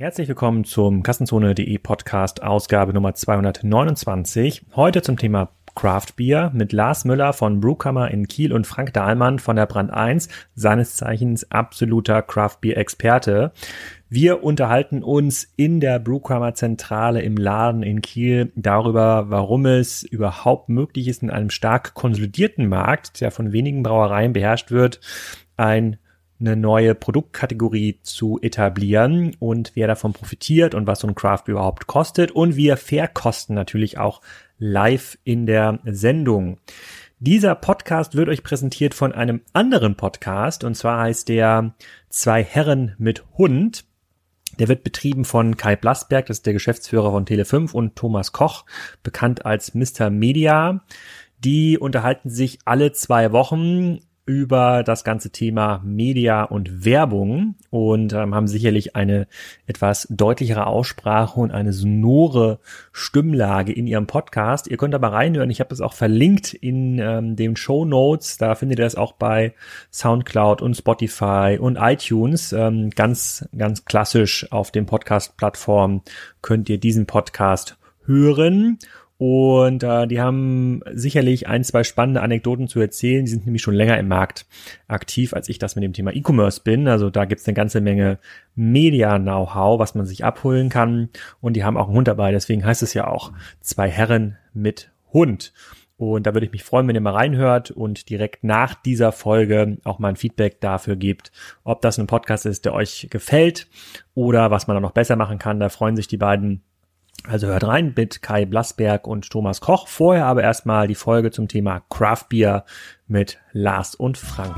Herzlich willkommen zum Kassenzone.de Podcast Ausgabe Nummer 229. Heute zum Thema Craft Beer mit Lars Müller von Brewkammer in Kiel und Frank Dahlmann von der Brand 1, seines Zeichens absoluter Craft Beer Experte. Wir unterhalten uns in der Brewkammer Zentrale im Laden in Kiel darüber, warum es überhaupt möglich ist, in einem stark konsolidierten Markt, der von wenigen Brauereien beherrscht wird, ein eine neue Produktkategorie zu etablieren und wer davon profitiert und was so ein Craft überhaupt kostet und wir verkosten natürlich auch live in der Sendung. Dieser Podcast wird euch präsentiert von einem anderen Podcast und zwar heißt der Zwei Herren mit Hund. Der wird betrieben von Kai Blasberg, das ist der Geschäftsführer von Tele5 und Thomas Koch, bekannt als Mr. Media. Die unterhalten sich alle zwei Wochen über das ganze Thema Media und Werbung und ähm, haben sicherlich eine etwas deutlichere Aussprache und eine sonore Stimmlage in ihrem Podcast. Ihr könnt aber reinhören. Ich habe es auch verlinkt in ähm, den Show Notes. Da findet ihr es auch bei SoundCloud und Spotify und iTunes. Ähm, ganz, ganz klassisch auf den Podcast-Plattformen könnt ihr diesen Podcast hören. Und äh, die haben sicherlich ein, zwei spannende Anekdoten zu erzählen. Die sind nämlich schon länger im Markt aktiv, als ich das mit dem Thema E-Commerce bin. Also da gibt's eine ganze Menge Media-Know-how, was man sich abholen kann. Und die haben auch einen Hund dabei. Deswegen heißt es ja auch zwei Herren mit Hund. Und da würde ich mich freuen, wenn ihr mal reinhört und direkt nach dieser Folge auch mal ein Feedback dafür gebt, ob das ein Podcast ist, der euch gefällt oder was man da noch besser machen kann. Da freuen sich die beiden also hört rein mit Kai Blasberg und Thomas Koch. Vorher aber erstmal die Folge zum Thema Craft Beer mit Lars und Frank.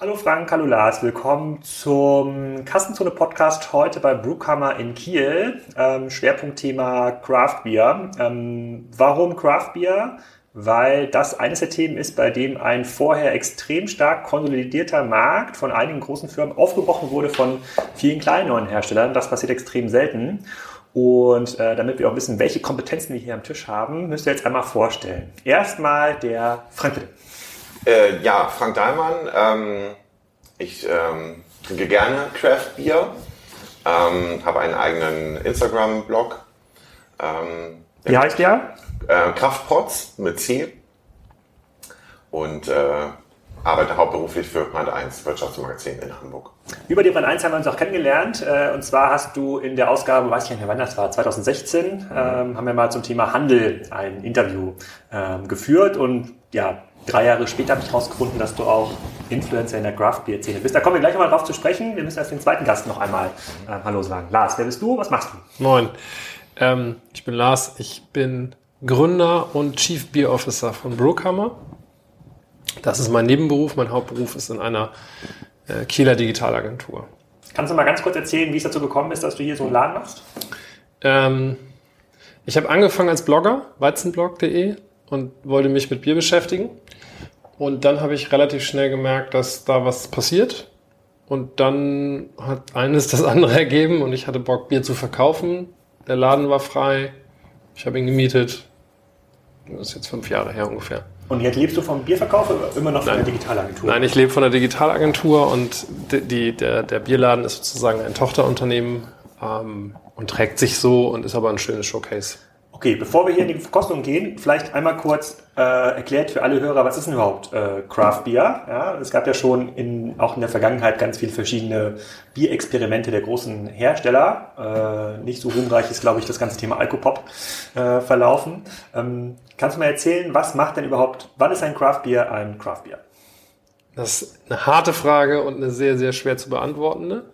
Hallo Frank, hallo Lars, willkommen zum Kassenzone Podcast heute bei Brewkammer in Kiel. Ähm, Schwerpunktthema Craft Beer. Ähm, warum Craft Beer? Weil das eines der Themen ist, bei dem ein vorher extrem stark konsolidierter Markt von einigen großen Firmen aufgebrochen wurde von vielen kleinen neuen Herstellern. Das passiert extrem selten. Und äh, damit wir auch wissen, welche Kompetenzen wir hier am Tisch haben, müsst ihr jetzt einmal vorstellen. Erstmal der Frank bitte. Äh, ja, Frank Dahlmann. Ähm, ich ähm, trinke gerne Craft Beer, ähm, habe einen eigenen Instagram-Blog. Ähm, Wie heißt der? Äh, Kraftpots mit C und äh, arbeite hauptberuflich für Brand 1 Wirtschaftsmagazin in Hamburg. Über die Brand 1 haben wir uns auch kennengelernt. Äh, und zwar hast du in der Ausgabe, weiß ich nicht mehr wann das war, 2016, mhm. ähm, haben wir mal zum Thema Handel ein Interview ähm, geführt. Und ja, drei Jahre später habe ich herausgefunden, dass du auch Influencer in der Craft Beer Szene bist. Da kommen wir gleich nochmal drauf zu sprechen. Wir müssen erst den zweiten Gast noch einmal äh, Hallo sagen. Lars, wer bist du? Was machst du? Moin. Ähm, ich bin Lars. Ich bin Gründer und Chief Beer Officer von Brewkammer. Das ist mein Nebenberuf. Mein Hauptberuf ist in einer äh, Kieler Digitalagentur. Kannst du mal ganz kurz erzählen, wie es dazu gekommen ist, dass du hier so einen Laden machst? Ähm, ich habe angefangen als Blogger, weizenblog.de, und wollte mich mit Bier beschäftigen. Und dann habe ich relativ schnell gemerkt, dass da was passiert. Und dann hat eines das andere ergeben und ich hatte Bock, Bier zu verkaufen. Der Laden war frei. Ich habe ihn gemietet. Das ist jetzt fünf Jahre her ungefähr. Und jetzt lebst du vom Bierverkauf oder immer noch von Nein. der Digitalagentur? Nein, ich lebe von der Digitalagentur und die, der, der Bierladen ist sozusagen ein Tochterunternehmen ähm, und trägt sich so und ist aber ein schönes Showcase. Okay, bevor wir hier in die Verkostung gehen, vielleicht einmal kurz äh, erklärt für alle Hörer, was ist denn überhaupt äh, Craft Beer? Ja, es gab ja schon in, auch in der Vergangenheit ganz viele verschiedene Bierexperimente der großen Hersteller. Äh, nicht so ruhmreich ist, glaube ich, das ganze Thema Alkopop äh, verlaufen. Ähm, kannst du mal erzählen, was macht denn überhaupt, wann ist ein Craft Beer ein Craft Beer? Das ist eine harte Frage und eine sehr, sehr schwer zu beantwortende.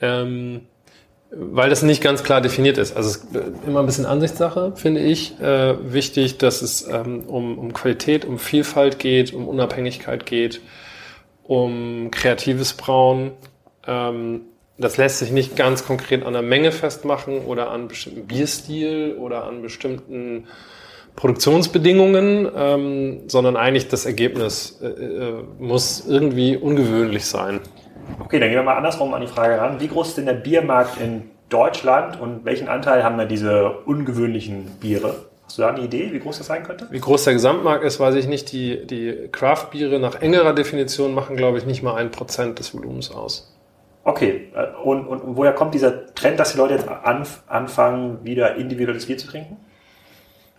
Ähm, weil das nicht ganz klar definiert ist. Also es ist immer ein bisschen Ansichtssache, finde ich. Äh, wichtig, dass es ähm, um, um Qualität, um Vielfalt geht, um Unabhängigkeit geht, um kreatives Brauen. Ähm, das lässt sich nicht ganz konkret an der Menge festmachen oder an bestimmten Bierstil oder an bestimmten Produktionsbedingungen, ähm, sondern eigentlich das Ergebnis äh, äh, muss irgendwie ungewöhnlich sein. Okay, dann gehen wir mal andersrum an die Frage ran. Wie groß ist denn der Biermarkt in Deutschland und welchen Anteil haben da diese ungewöhnlichen Biere? Hast du da eine Idee, wie groß das sein könnte? Wie groß der Gesamtmarkt ist, weiß ich nicht. Die, die Craft-Biere nach engerer Definition machen, glaube ich, nicht mal ein Prozent des Volumens aus. Okay, äh, und, und woher kommt dieser Trend, dass die Leute jetzt anf anfangen, wieder individuelles Bier zu trinken?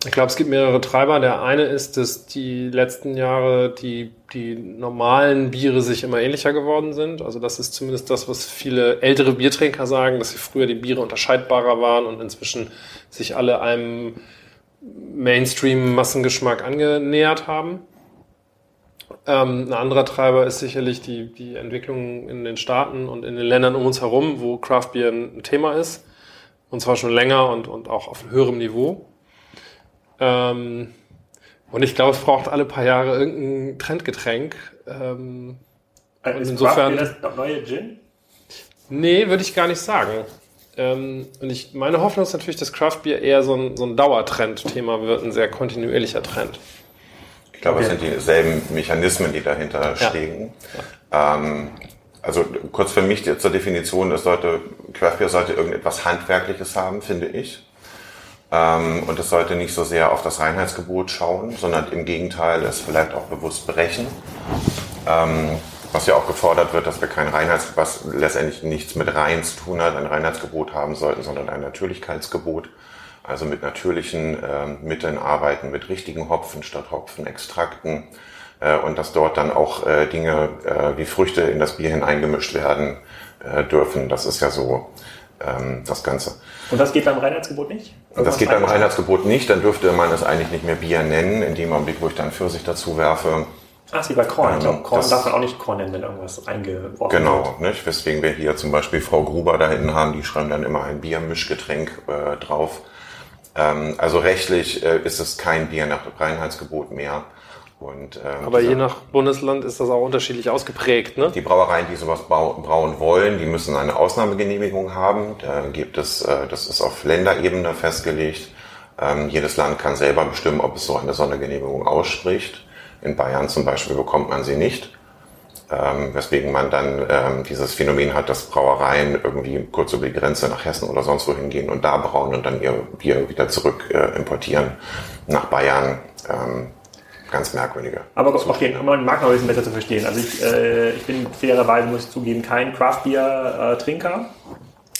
Ich glaube, es gibt mehrere Treiber. Der eine ist, dass die letzten Jahre die, die normalen Biere sich immer ähnlicher geworden sind. Also das ist zumindest das, was viele ältere Biertrinker sagen, dass sie früher die Biere unterscheidbarer waren und inzwischen sich alle einem Mainstream-Massengeschmack angenähert haben. Ähm, ein anderer Treiber ist sicherlich die, die Entwicklung in den Staaten und in den Ländern um uns herum, wo Craft Beer ein Thema ist. Und zwar schon länger und, und auch auf höherem Niveau. Ähm, und ich glaube, es braucht alle paar Jahre irgendein Trendgetränk. Ähm, äh, ist insofern. das neue Gin? Nee, würde ich gar nicht sagen. Ähm, und ich, meine Hoffnung ist natürlich, dass Craft Beer eher so ein, so ein Dauertrend-Thema wird, ein sehr kontinuierlicher Trend. Ich glaube, okay. es sind dieselben Mechanismen, die dahinter ja. stehen. Ja. Ähm, also kurz für mich zur Definition, es sollte, Craft Beer sollte irgendetwas Handwerkliches haben, finde ich. Ähm, und es sollte nicht so sehr auf das Reinheitsgebot schauen, sondern im Gegenteil es vielleicht auch bewusst brechen. Ähm, was ja auch gefordert wird, dass wir kein Reinheitsgebot, was letztendlich nichts mit Rein zu tun hat, ein Reinheitsgebot haben sollten, sondern ein Natürlichkeitsgebot. Also mit natürlichen äh, Mitteln arbeiten, mit richtigen Hopfen statt Hopfenextrakten. Äh, und dass dort dann auch äh, Dinge äh, wie Früchte in das Bier hineingemischt werden dürfen. Das ist ja so ähm, das Ganze. Und das geht beim Reinheitsgebot nicht? Und das geht beim Reinheitsgebot nicht, dann dürfte man es eigentlich nicht mehr Bier nennen, in dem Augenblick, wo ich dann Pfirsich dazu werfe. Ach, wie bei Korn. Ähm, ich glaube, Korn darf man auch nicht Korn nennen, wenn irgendwas eingeworfen genau, wird. Genau, nicht? weswegen wir hier zum Beispiel Frau Gruber da hinten haben, die schreiben dann immer ein Biermischgetränk äh, drauf. Ähm, also rechtlich äh, ist es kein Bier nach Reinheitsgebot mehr. Und, ähm, Aber je nach Bundesland ist das auch unterschiedlich ausgeprägt. Ne? Die Brauereien, die sowas brauen wollen, die müssen eine Ausnahmegenehmigung haben. Da gibt es, äh, das ist auf Länderebene festgelegt. Ähm, jedes Land kann selber bestimmen, ob es so eine Sondergenehmigung ausspricht. In Bayern zum Beispiel bekommt man sie nicht. Ähm, weswegen man dann ähm, dieses Phänomen hat, dass Brauereien irgendwie kurz über die Grenze nach Hessen oder sonst wohin gehen und da brauen und dann ihr Bier wieder zurück äh, importieren nach Bayern. Ähm, ganz merkwürdige. Aber okay, um den Markt noch ein bisschen besser zu verstehen. Also ich, äh, ich bin fairerweise, muss ich zugeben, kein Craft-Bier-Trinker.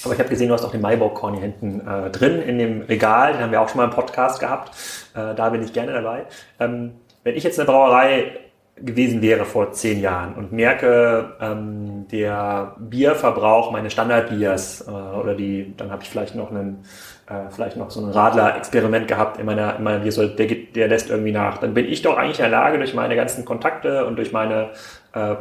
Aber ich habe gesehen, du hast auch den Maibock-Korn hier hinten äh, drin in dem Regal. Den haben wir auch schon mal im Podcast gehabt. Äh, da bin ich gerne dabei. Ähm, wenn ich jetzt eine Brauerei gewesen wäre vor zehn Jahren und merke, ähm, der Bierverbrauch meines Standardbiers äh, oder die, dann habe ich vielleicht noch einen äh, vielleicht noch so ein Radler-Experiment gehabt in meiner, in meiner Visual, der, der lässt irgendwie nach. Dann bin ich doch eigentlich in der Lage, durch meine ganzen Kontakte und durch meine äh,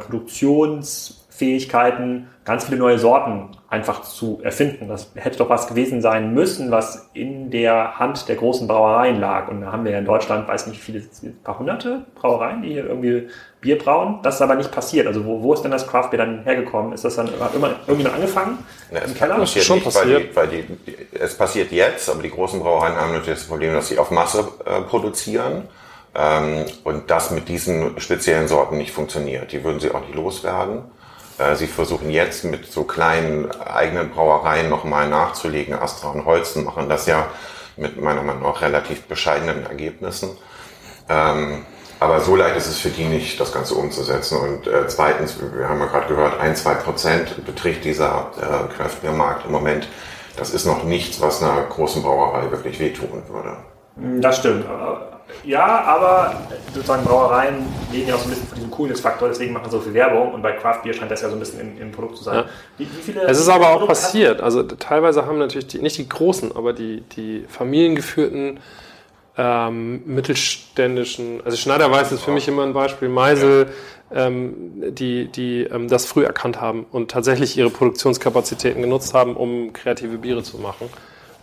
Produktionsfähigkeiten ganz viele neue Sorten einfach zu erfinden. Das hätte doch was gewesen sein müssen, was in der Hand der großen Brauereien lag. Und da haben wir ja in Deutschland, weiß nicht, viele, ein paar hunderte Brauereien, die hier irgendwie Bier brauen. Das ist aber nicht passiert. Also wo, wo ist denn das Craft Beer dann hergekommen? Ist das dann immer irgendwie noch angefangen? Ja, es Keller? passiert schon nicht, passiert. Weil, die, weil die, es passiert jetzt, aber die großen Brauereien haben natürlich das Problem, dass sie auf Masse äh, produzieren. Ähm, und das mit diesen speziellen Sorten nicht funktioniert. Die würden sie auch nicht loswerden. Äh, sie versuchen jetzt mit so kleinen eigenen Brauereien nochmal nachzulegen. Astra und Holzen machen das ja mit meiner Meinung nach relativ bescheidenen Ergebnissen. Ähm, aber so leicht ist es für die nicht, das Ganze umzusetzen. Und äh, zweitens, wir haben ja gerade gehört, ein, zwei Prozent beträgt dieser äh, Craft Beer Markt im Moment. Das ist noch nichts, was einer großen Brauerei wirklich wehtun würde. Das stimmt. Ja, aber sozusagen Brauereien leben ja auch so ein bisschen von diesem Coolness-Faktor, deswegen machen so viel Werbung und bei Craft Beer scheint das ja so ein bisschen im, im Produkt zu sein. Ja. Wie, wie viele es ist aber auch passiert. Also teilweise haben natürlich die, nicht die großen, aber die, die familiengeführten ähm, mittelständischen, also Schneiderweiß ist für mich immer ein Beispiel, Meisel, ja. ähm, die, die ähm, das früh erkannt haben und tatsächlich ihre Produktionskapazitäten genutzt haben, um kreative Biere zu machen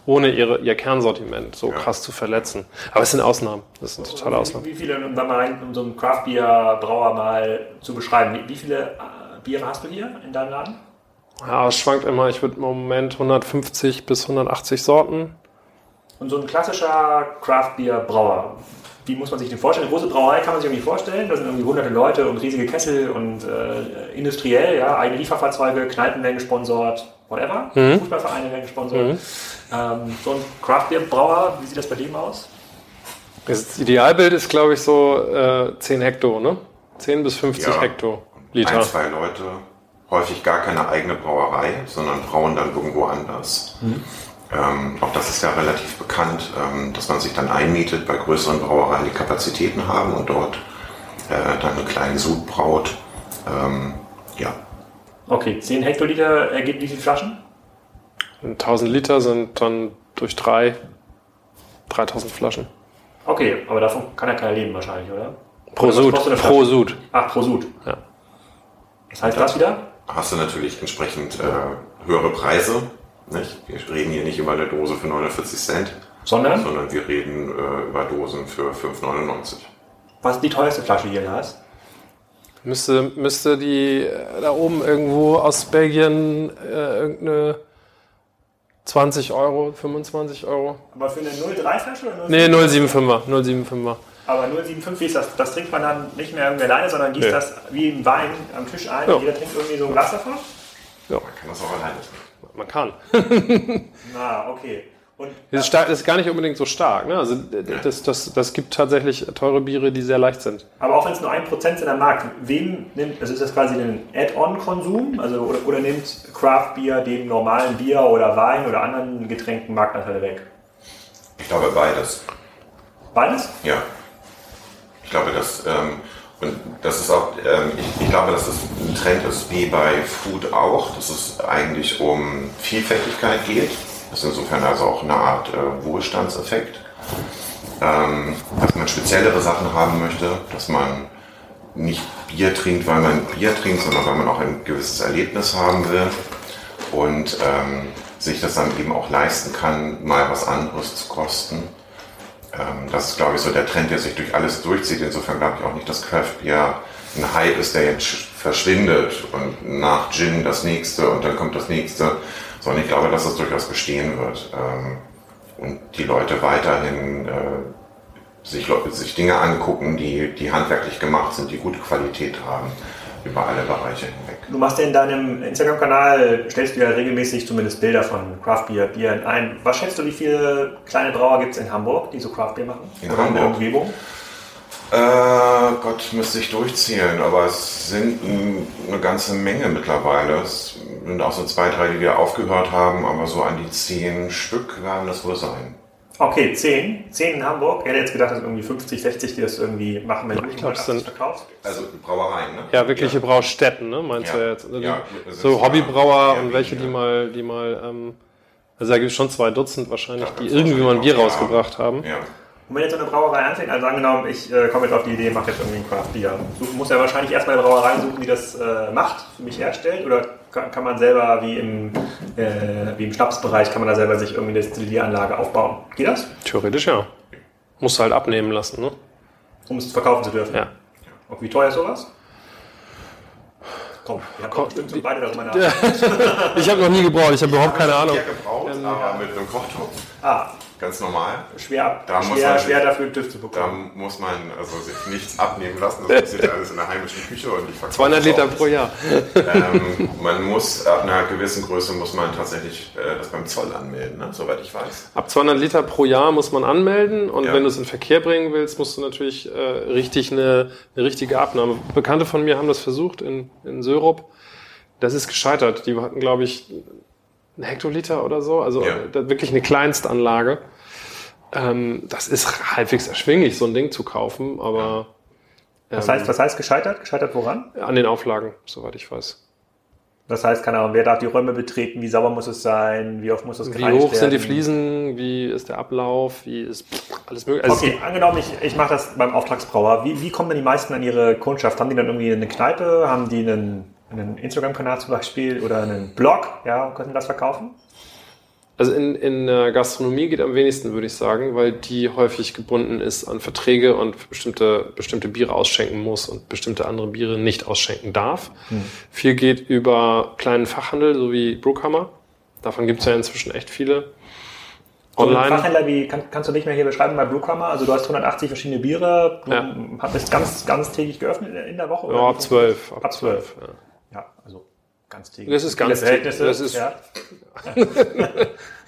ohne ihre, ihr Kernsortiment so ja. krass zu verletzen. Aber es sind Ausnahmen. Das sind totale Ausnahmen. Wie, viele, um mal um so einen Craft Beer Brauer mal zu beschreiben, wie, wie viele äh, Biere hast du hier in deinem Laden? Ja, es schwankt immer. Ich würde im Moment 150 bis 180 Sorten. Und so ein klassischer Craft Beer Brauer, wie muss man sich den vorstellen? Eine große Brauerei kann man sich irgendwie vorstellen. Da sind irgendwie hunderte Leute und riesige Kessel und äh, industriell, ja, eigene Lieferfahrzeuge, Kneipen werden gesponsert, whatever. Mhm. Fußballvereine werden gesponsert. Mhm. Ähm, so ein Craft Beer Brauer, wie sieht das bei dem aus? Das Idealbild ist, glaube ich, so äh, 10 Hektar, ne? 10 bis 50 ja, Hektoliter. Ein, zwei Leute, häufig gar keine eigene Brauerei, sondern brauen dann irgendwo anders. Mhm. Ähm, auch das ist ja relativ bekannt, ähm, dass man sich dann einmietet bei größeren Brauereien, die Kapazitäten haben und dort äh, dann einen kleinen Sud braut. Ähm, ja. Okay, 10 Hektoliter ergibt wie viele Flaschen? 1000 Liter sind dann durch drei 3000 Flaschen. Okay, aber davon kann ja keiner leben wahrscheinlich, oder? Pro Sud. Pro Sud. Ach, pro Sud. Ja. Was heißt das wieder? Hast du natürlich entsprechend äh, höhere Preise. Nicht? Wir reden hier nicht über eine Dose für 49 Cent. Sondern? Sondern wir reden äh, über Dosen für 5,99. Was ist die teuerste Flasche hier, Lars? Müsste, müsste die äh, da oben irgendwo aus Belgien äh, irgendeine 20 Euro, 25 Euro. Aber für eine 03-Flasche oder 0,75? Nee, 075er. 075er. Aber 0,75, wie ist das? Das trinkt man dann nicht mehr irgendwie alleine, sondern gießt ja. das wie ein Wein am Tisch ein. Ja. Jeder trinkt irgendwie so ein Glas davon? Ja. Man kann das auch alleine trinken. Man kann. Na, okay. Und das, ist das ist gar nicht unbedingt so stark. Ne? Also das, das, das gibt tatsächlich teure Biere, die sehr leicht sind. Aber auch wenn es nur ein Prozent sind am Markt, wem nimmt, also ist das quasi ein Add-on-Konsum? Also, oder, oder nimmt Craft Beer dem normalen Bier oder Wein oder anderen Getränken Marktanteile weg? Ich glaube beides. Beides? Ja. Ich glaube, dass, ähm, und das ist auch, ähm, ich, ich glaube, dass das ein Trend ist wie bei Food auch, dass es eigentlich um Vielfältigkeit geht das ist insofern also auch eine Art äh, Wohlstandseffekt, ähm, dass man speziellere Sachen haben möchte, dass man nicht Bier trinkt, weil man Bier trinkt, sondern weil man auch ein gewisses Erlebnis haben will und ähm, sich das dann eben auch leisten kann, mal was anderes zu kosten. Ähm, das ist, glaube ich, so der Trend, der sich durch alles durchzieht. Insofern glaube ich auch nicht, dass Craft Beer ein Hype ist, der jetzt verschwindet und nach Gin das nächste und dann kommt das nächste, sondern ich glaube, dass das durchaus bestehen wird ähm, und die Leute weiterhin äh, sich, sich Dinge angucken, die, die handwerklich gemacht sind, die gute Qualität haben über alle Bereiche hinweg. Du machst ja in deinem Instagram-Kanal, stellst du ja regelmäßig zumindest Bilder von Craft Beer, Bier ein. Was schätzt du, wie viele kleine Brauer gibt es in Hamburg, die so Craft Beer machen? In Oder Hamburg? in der Umgebung? Äh, Gott, müsste ich durchzählen, aber es sind eine ganze Menge mittlerweile. Es sind auch so zwei, drei, die wir aufgehört haben, aber so an die zehn Stück werden das wohl sein. Okay, zehn. Zehn in Hamburg. Ich hätte jetzt gedacht, dass irgendwie 50, 60, die das irgendwie machen, wenn ich glaube, es sind verkaufst. Also Brauereien, ne? Ja, wirkliche ja. Braustätten, ne? Meinst ja. du jetzt? Also ja, so Hobbybrauer und welche, die mal, die mal, ähm, also da gibt es schon zwei Dutzend wahrscheinlich, die irgendwie mal ein Bier rausgebracht haben. Ja. Und wenn jetzt so eine Brauerei anfängt, also angenommen, ich äh, komme jetzt auf die Idee, mache jetzt irgendwie ein Craft Beer, muss ja wahrscheinlich erstmal eine Brauerei suchen, die das äh, macht, für mich herstellt, oder kann, kann man selber wie im, äh, wie im Schnapsbereich, kann man da selber sich irgendwie eine Destillieranlage aufbauen? Geht das? Theoretisch ja. Musst du halt abnehmen lassen, ne? Um es verkaufen zu dürfen? Ja. Und wie teuer ist sowas? Komm, ihr habt bestimmt so beide darüber nachgedacht. ich habe noch nie gebraucht, ich habe überhaupt keine Ahnung. Ich habe gebraucht, ähm, aber mit einem Kochtopf. Ah, ganz normal. Schwer, da schwer, man, schwer dafür TÜV zu bekommen. Da muss man also sich nichts abnehmen lassen. Das passiert alles in der heimischen Küche und ich 200 Liter pro Jahr. Ähm, man muss, ab einer gewissen Größe muss man tatsächlich äh, das beim Zoll anmelden, ne? soweit ich weiß. Ab 200 Liter pro Jahr muss man anmelden und ja. wenn du es in Verkehr bringen willst, musst du natürlich äh, richtig eine, eine richtige Abnahme. Bekannte von mir haben das versucht in, in Syrup. Das ist gescheitert. Die hatten, glaube ich, ein Hektoliter oder so, also ja. wirklich eine Kleinstanlage. Ähm, das ist halbwegs erschwinglich, so ein Ding zu kaufen, aber. Ähm, was, heißt, was heißt gescheitert? Gescheitert woran? An den Auflagen, soweit ich weiß. Das heißt, keine Ahnung, wer darf die Räume betreten, wie sauber muss es sein, wie oft muss es Wie hoch werden? sind die Fliesen, wie ist der Ablauf, wie ist alles möglich. Also okay, angenommen, ich, ich mache das beim Auftragsbrauer. Wie, wie kommen denn die meisten an ihre Kundschaft? Haben die dann irgendwie eine Kneipe? Haben die einen einen Instagram-Kanal zum Beispiel oder einen Blog, ja, könnten das verkaufen? Also in, in Gastronomie geht am wenigsten, würde ich sagen, weil die häufig gebunden ist an Verträge und bestimmte, bestimmte Biere ausschenken muss und bestimmte andere Biere nicht ausschenken darf. Hm. Viel geht über kleinen Fachhandel, so wie Brookhammer. Davon gibt es ja inzwischen echt viele. Online. So Fachhändler wie, kann, kannst du nicht mehr hier beschreiben bei Brookhammer? Also du hast 180 verschiedene Biere, du ja. bist ganz, ganz täglich geöffnet in der Woche? Ja, ab 12. Ab 12. Ja. Ja, also ganz täglich. Das ist ganz Verhältnisse. Das ist ja.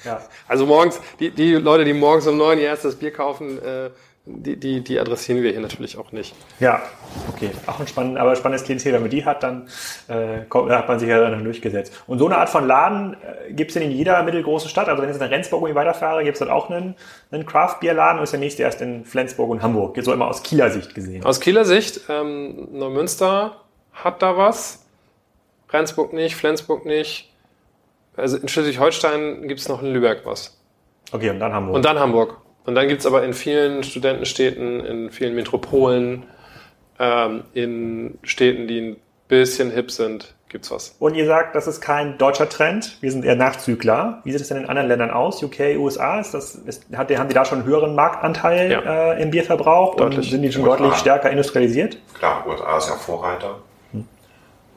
ja. Also morgens, die, die Leute, die morgens um neun ihr erstes Bier kaufen, äh, die, die, die adressieren wir hier natürlich auch nicht. Ja, okay. Auch ein spannend, aber spannendes Klientel. Wenn man die hat, dann äh, kommt, hat man sich ja dann durchgesetzt. Und so eine Art von Laden äh, gibt es denn in jeder mittelgroßen Stadt? Also wenn ich jetzt nach Rendsburg irgendwie weiterfahre, gibt es dort auch einen, einen Craft-Bier-Laden und ist der nächste erst in Flensburg und Hamburg. So immer aus Kieler Sicht gesehen. Aus Kieler Sicht, ähm, Neumünster hat da was. Rendsburg nicht, Flensburg nicht. Also in Schleswig-Holstein gibt es noch in Lübeck was. Okay, und dann Hamburg. Und dann Hamburg. Und dann gibt es aber in vielen Studentenstädten, in vielen Metropolen, ähm, in Städten, die ein bisschen hip sind, gibt's was. Und ihr sagt, das ist kein deutscher Trend, wir sind eher Nachzügler. Wie sieht es denn in anderen Ländern aus? UK, USA, ist das, ist, hat, haben die da schon einen höheren Marktanteil ja. äh, im Bierverbrauch? Deutlich. Und sind die schon USA. deutlich stärker industrialisiert? Klar, USA ist ja Vorreiter. Hm.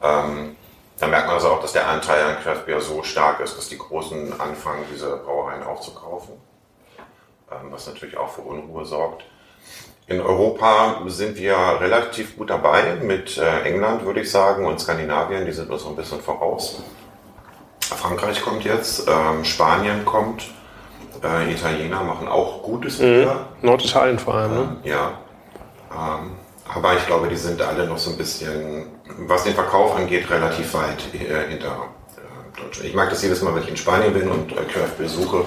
Ähm, da merkt man also auch, dass der Anteil an Craft Beer so stark ist, dass die Großen anfangen, diese Brauereien aufzukaufen. Ähm, was natürlich auch für Unruhe sorgt. In Europa sind wir relativ gut dabei mit äh, England, würde ich sagen, und Skandinavien, die sind uns so ein bisschen voraus. Frankreich kommt jetzt, ähm, Spanien kommt, äh, Italiener machen auch gutes Bier. Mhm. Norditalien vor allem, ne? Äh, ja. Ähm, aber ich glaube, die sind alle noch so ein bisschen, was den Verkauf angeht, relativ weit äh, hinter Deutschland. Ich mag das jedes Mal, wenn ich in Spanien bin und äh, Craft besuche.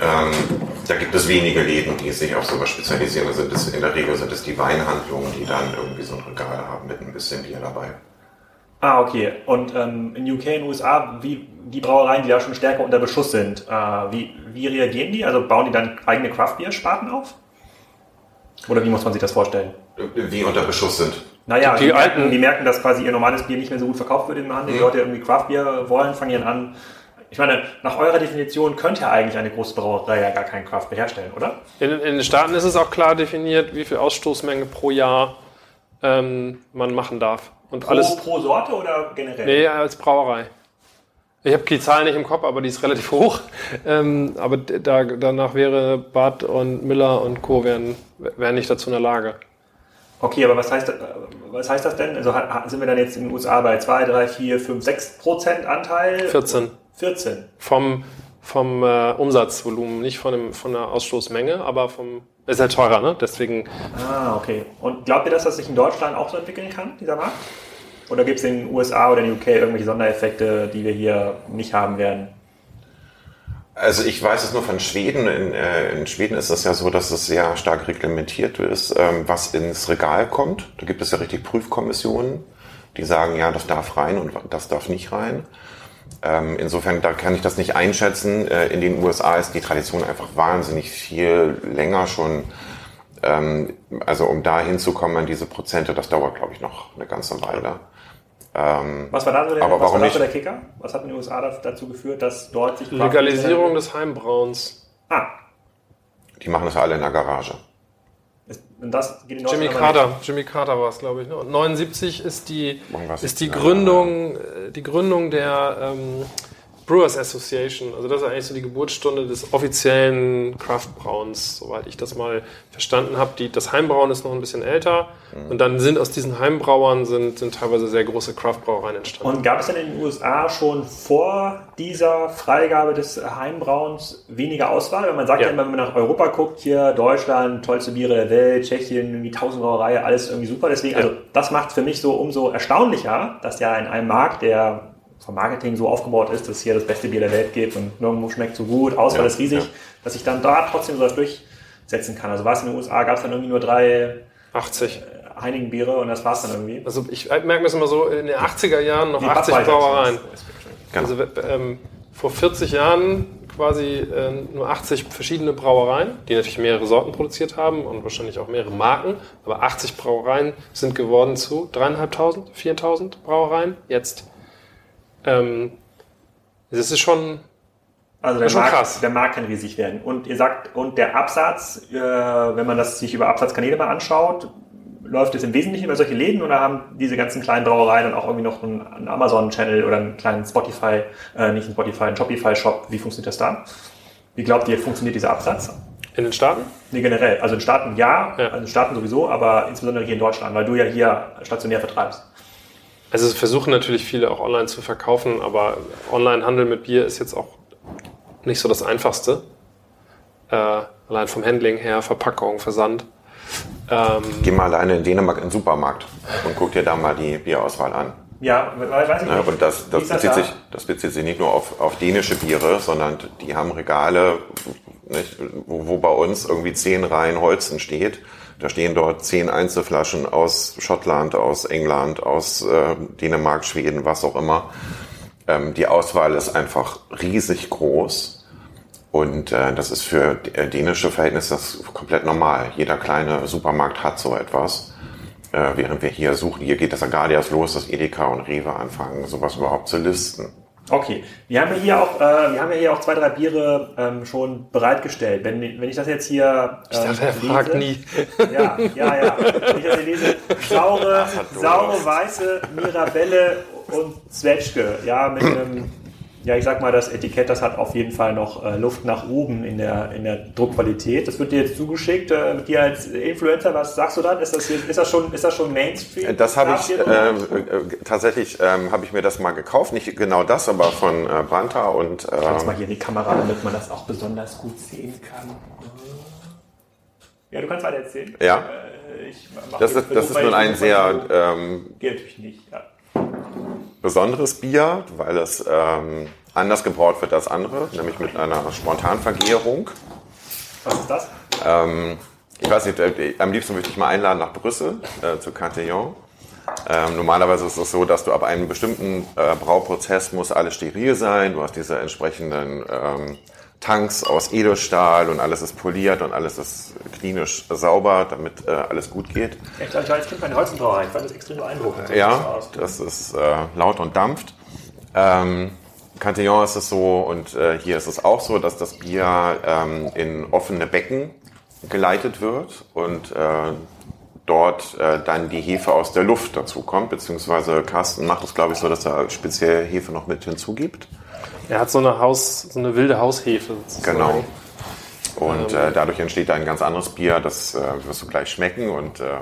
Ähm, da gibt es wenige Läden, die sich auf sowas spezialisieren. Also das, in der Regel sind es die Weinhandlungen, die dann irgendwie so ein Regal haben mit ein bisschen Bier dabei. Ah, okay. Und ähm, in UK, den USA, wie die Brauereien, die da schon stärker unter Beschuss sind, äh, wie, wie reagieren die? Also bauen die dann eigene Craft-Bier-Sparten auf? Oder wie muss man sich das vorstellen? Wie unter Beschuss sind. Naja, die, die, alten, merken, die merken, dass quasi ihr normales Bier nicht mehr so gut verkauft wird im Handel. Die mhm. Leute irgendwie Craftbier wollen, fangen ihren an. Ich meine, nach eurer Definition könnte ja eigentlich eine große Brauerei ja gar kein Craftbier herstellen, oder? In, in, den Staaten ist es auch klar definiert, wie viel Ausstoßmenge pro Jahr ähm, man machen darf. Und pro, alles, pro Sorte oder generell? Nee, als Brauerei. Ich habe die Zahl nicht im Kopf, aber die ist relativ hoch. Ähm, aber da, danach wäre Bad und Miller und Co. wären, wären nicht dazu in der Lage. Okay, aber was heißt, was heißt das denn? Also sind wir dann jetzt in den USA bei 2, 3, 4, 5, 6 Prozent Anteil? 14. 14. Vom, vom äh, Umsatzvolumen, nicht von, dem, von der Ausstoßmenge, aber vom. Ist halt teurer, ne? Deswegen. Ah, okay. Und glaubt ihr, dass das sich in Deutschland auch so entwickeln kann, dieser Markt? Oder gibt es in den USA oder in den UK irgendwelche Sondereffekte, die wir hier nicht haben werden? Also ich weiß es nur von Schweden. In, äh, in, Schweden ist es ja so, dass es sehr stark reglementiert ist, ähm, was ins Regal kommt. Da gibt es ja richtig Prüfkommissionen, die sagen, ja, das darf rein und das darf nicht rein. Ähm, insofern, da kann ich das nicht einschätzen. Äh, in den USA ist die Tradition einfach wahnsinnig viel länger schon. Ähm, also um da hinzukommen an diese Prozente, das dauert, glaube ich, noch eine ganze Weile. Ähm, was war da so der, aber warum so der Kicker? Was hat in den USA dazu geführt, dass dort sich... Legalisierung des Heimbrauens. Ah. Die machen das ja alle in der Garage. Und das geht in Jimmy Carter, Jimmy Carter war es, glaube ich. Ne? Und 79 ist die, ist die Gründung, äh, die Gründung der ähm, Brewers Association. Also das ist eigentlich so die Geburtsstunde des offiziellen Craftbrauens, soweit ich das mal verstanden habe. Die, das Heimbrauen ist noch ein bisschen älter mhm. und dann sind aus diesen Heimbrauern sind, sind teilweise sehr große Craftbrauereien entstanden. Und gab es denn in den USA schon vor dieser Freigabe des Heimbrauens weniger Auswahl? Weil man sagt ja, ja immer, wenn man nach Europa guckt, hier Deutschland, tollste Biere der Welt, Tschechien, irgendwie tausend Brauereien, alles irgendwie super. Deswegen, ja. also das macht es für mich so umso erstaunlicher, dass ja in einem Markt, der vom Marketing so aufgebaut ist, dass es hier das beste Bier der Welt gibt und nirgendwo schmeckt so gut, Auswahl ja, ist riesig, ja. dass ich dann da trotzdem so was durchsetzen kann. Also war es in den USA, gab es dann irgendwie nur drei 80. Äh, Heinigen Biere und das war es dann irgendwie. Also ich merke mir das immer so, in den 80er Jahren noch Die 80 Brauereien. Also ähm, vor 40 Jahren quasi äh, nur 80 verschiedene Brauereien, die natürlich mehrere Sorten produziert haben und wahrscheinlich auch mehrere Marken, aber 80 Brauereien sind geworden zu dreieinhalbtausend, 4.000 Brauereien. Jetzt ähm, das ist schon, also der, Markt, krass. der Markt kann riesig werden. Und ihr sagt, und der Absatz, äh, wenn man das sich über Absatzkanäle mal anschaut, läuft es im Wesentlichen über solche Läden oder haben diese ganzen kleinen Brauereien und auch irgendwie noch einen, einen Amazon-Channel oder einen kleinen Spotify, äh, nicht einen Spotify, einen Shopify-Shop? Wie funktioniert das da? Wie glaubt ihr, funktioniert dieser Absatz? In den Staaten? Nee, generell. Also in Staaten ja, ja. also in Staaten sowieso, aber insbesondere hier in Deutschland, weil du ja hier stationär vertreibst. Also versuchen natürlich viele auch online zu verkaufen, aber Online-Handel mit Bier ist jetzt auch nicht so das Einfachste. Äh, Allein vom Handling her, Verpackung, Versand. Ähm, Geh mal alleine in Dänemark in den Supermarkt und guck dir da mal die Bierauswahl an. Ja, weiß ich nicht. und das, das, bezieht, sich, das bezieht sich nicht nur auf, auf dänische Biere, sondern die haben Regale, nicht, wo, wo bei uns irgendwie zehn Reihen Holzen steht. Da stehen dort zehn Einzelflaschen aus Schottland, aus England, aus äh, Dänemark, Schweden, was auch immer. Ähm, die Auswahl ist einfach riesig groß. Und äh, das ist für äh, dänische Verhältnisse das komplett normal. Jeder kleine Supermarkt hat so etwas. Äh, während wir hier suchen, hier geht das Agadias los, dass Edeka und Rewe anfangen, sowas überhaupt zu listen. Okay, wir haben ja hier auch, äh, wir haben ja hier auch zwei, drei Biere ähm, schon bereitgestellt. Wenn, wenn ich das jetzt hier ähm, ich dachte, er lese, fragt nie. Ja, ja, ja. Wenn ich das hier lese, saure, saure weiße Mirabelle und Zwetschge, ja, mit einem ja, ich sag mal, das Etikett, das hat auf jeden Fall noch äh, Luft nach oben in der, in der Druckqualität. Das wird dir jetzt zugeschickt. Äh, dir als Influencer, was sagst du dann? Ist das, ist das, schon, ist das schon Mainstream? Das habe ich, ähm, äh, tatsächlich ähm, habe ich mir das mal gekauft. Nicht genau das, aber von äh, Branta und... Ähm, ich mal hier die Kamera, damit man das auch besonders gut sehen kann. Ja, du kannst weiter erzählen. Ja. Äh, das ist, das ist nun ein sehr... Ähm, Geht natürlich nicht, ja besonderes Bier, weil es ähm, anders gebraut wird als andere, nämlich mit einer Spontanvergärung. Was ist das? Ähm, ich weiß nicht, äh, am liebsten würde ich mal einladen nach Brüssel äh, zu Cantillon. Ähm, normalerweise ist es so, dass du ab einem bestimmten äh, Brauprozess muss alles steril sein. Du hast diese entsprechenden ähm, Tanks aus Edelstahl und alles ist poliert und alles ist klinisch sauber, damit äh, alles gut geht. Ich glaube, ich war als Kind bei der Holzenbrauerei, ich fand das extrem beeindruckend. Ja, das ist äh, laut und dampft. Ähm, Cantillon ist es so und äh, hier ist es auch so, dass das Bier ähm, in offene Becken geleitet wird und äh, dort äh, dann die Hefe aus der Luft dazu kommt, beziehungsweise Carsten macht es, glaube ich, so, dass er speziell Hefe noch mit hinzugibt. Er hat so eine Haus, so eine wilde Haushefe. Sozusagen. Genau. Und ähm, äh, dadurch entsteht ein ganz anderes Bier, das äh, wirst du gleich schmecken und äh,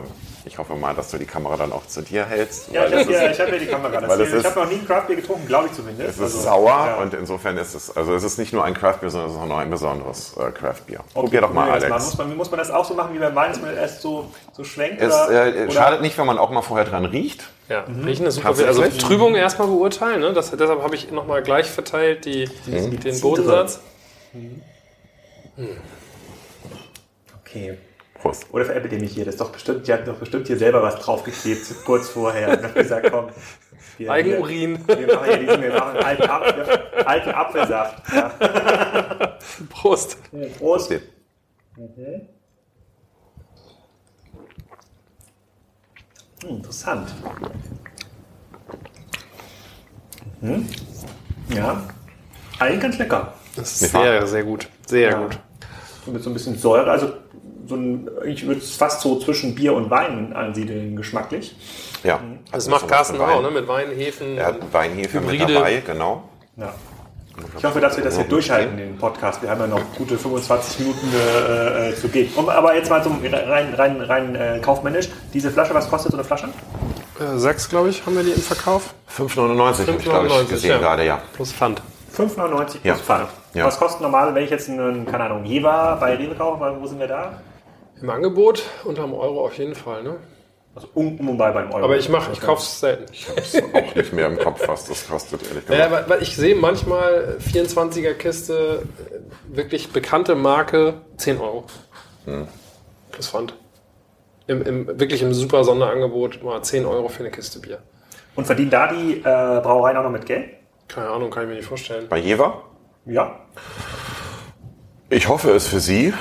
ich hoffe mal, dass du die Kamera dann auch zu dir hältst. Ja, ich habe ja, hab ja die Kamera. Das ist, ich habe noch nie ein Craftbier getrunken, glaube ich zumindest. Es ist also, sauer ja. und insofern ist es, also es ist nicht nur ein Craftbier, sondern es ist auch noch ein besonderes äh, Craftbier. Okay, Probier doch mal, Alex. Muss man, muss man das auch so machen wie beim Wein, dass man erst so, so schwenkt? Es oder, äh, oder? schadet nicht, wenn man auch mal vorher dran riecht. Ja, mhm. riechen ist super. Also Trübung erstmal beurteilen. Ne? Das, deshalb habe ich nochmal gleich verteilt die, mhm. den Bodensatz. Mhm. Okay. Prost. Oder veräppelt ihr mich hier? Das ist doch bestimmt, die hat doch bestimmt hier selber was draufgeklebt, kurz vorher. Und hat gesagt, komm. Wir, Eigenurin. Wir, wir machen hier diesen, wir machen alten, Apfel, alten Apfelsaft. Ja. Prost. Prost. Mhm. Hm, interessant. Mhm. Ja, eigentlich ganz lecker. Das ist sehr, sehr gut. Sehr ja. gut. Mit so ein bisschen Säure, also so ein, ich würde es fast so zwischen Bier und Wein ansiedeln, geschmacklich. Ja. Mhm. Das, das macht Carsten auch, ne? Mit Weinhefen. Er hat Weinhefe mit dabei, genau. Ja. Ich hoffe, dass wir das hier durchhalten, den Podcast. Wir haben ja noch gute 25 Minuten äh, äh, zu gehen. Um, aber jetzt mal zum rein, rein, rein äh, kaufmännisch. Diese Flasche, was kostet so eine Flasche? Äh, sechs, glaube ich, haben wir die im Verkauf. 5,99 habe ich, glaube ich, gesehen ja. gerade, ja. Plus Pfand. 5,99 plus ja. Pfand. Ja. Was kostet normal, wenn ich jetzt einen, keine Ahnung, Jever bei Rewe kaufe? Wo sind wir da? Im Angebot unter einem Euro auf jeden Fall, ne? Also um, um bei beim Euro. Aber ich mache, ich kaufe es selten. Ich habe es auch nicht mehr im Kopf, was das kostet, ehrlich gesagt. Ja, weil ich sehe manchmal 24er Kiste, wirklich bekannte Marke, 10 Euro. Hm. Plus Pfand. Im, im, wirklich im super Sonderangebot mal 10 Euro für eine Kiste Bier. Und verdienen da die äh, Brauereien auch noch mit Geld? Keine Ahnung, kann ich mir nicht vorstellen. Bei Jever? Ja. Ich hoffe es für Sie.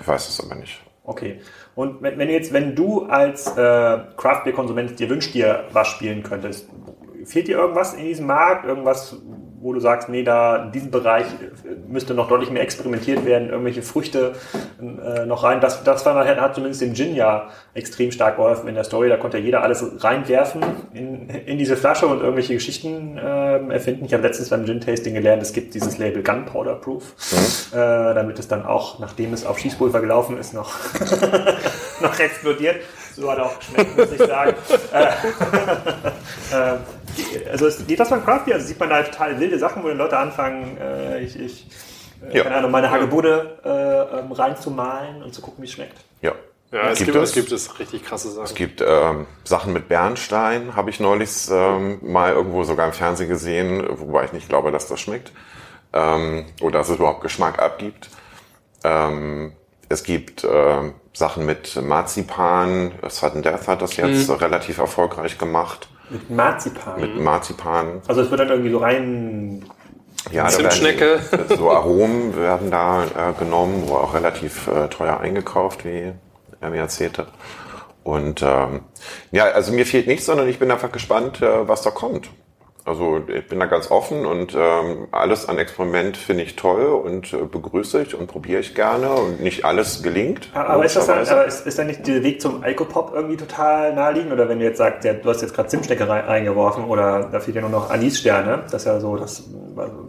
Ich weiß es aber nicht. Okay. Und wenn, wenn jetzt, wenn du als äh, Craft-Beer-Konsument dir wünschst, dir was spielen könntest, fehlt dir irgendwas in diesem Markt? Irgendwas, wo du sagst, nee, da in diesem Bereich müsste noch deutlich mehr experimentiert werden, irgendwelche Früchte äh, noch rein. Das, das war, hat zumindest dem Gin ja extrem stark geholfen in der Story. Da konnte jeder alles reinwerfen in, in diese Flasche und irgendwelche Geschichten äh, erfinden. Ich habe letztens beim Gin-Tasting gelernt, es gibt dieses Label Gunpowder Proof, mhm. äh, damit es dann auch, nachdem es auf Schießpulver gelaufen ist, noch, noch explodiert. So hat er auch geschmeckt, muss ich sagen. Äh, äh, also es geht das beim Craft Beer, also sieht man da total wilde Sachen, wo die Leute anfangen, äh, ich, ich äh, ja. keine Ahnung, meine Hagebude äh, ähm, reinzumalen und zu gucken, wie es schmeckt. Ja. Ja, es gibt, es gibt es richtig krasse Sachen. Es gibt ähm, Sachen mit Bernstein, habe ich neulich ähm, mal irgendwo sogar im Fernsehen gesehen, wobei ich nicht glaube, dass das schmeckt ähm, oder dass es überhaupt Geschmack abgibt. Ähm, es gibt äh, Sachen mit Marzipan. Sudden Death hat das jetzt mhm. relativ erfolgreich gemacht. Mit Marzipan? Mit Marzipan. Also es wird dann irgendwie so rein... Ja, Zimtschnecke. so Aromen werden da äh, genommen, wo auch relativ äh, teuer eingekauft, wie er mir erzählt hat. Und ähm, ja, also mir fehlt nichts, sondern ich bin einfach gespannt, äh, was da kommt. Also ich bin da ganz offen und ähm, alles an Experiment finde ich toll und äh, begrüße ich und probiere ich gerne und nicht alles gelingt. Aber ist das dann, aber ist, ist dann nicht der Weg zum Alkopop irgendwie total naheliegend? Oder wenn du jetzt sagst, ja, du hast jetzt gerade Zimtstecke reingeworfen oder da fehlt ja nur noch Anissterne, das ist ja so das,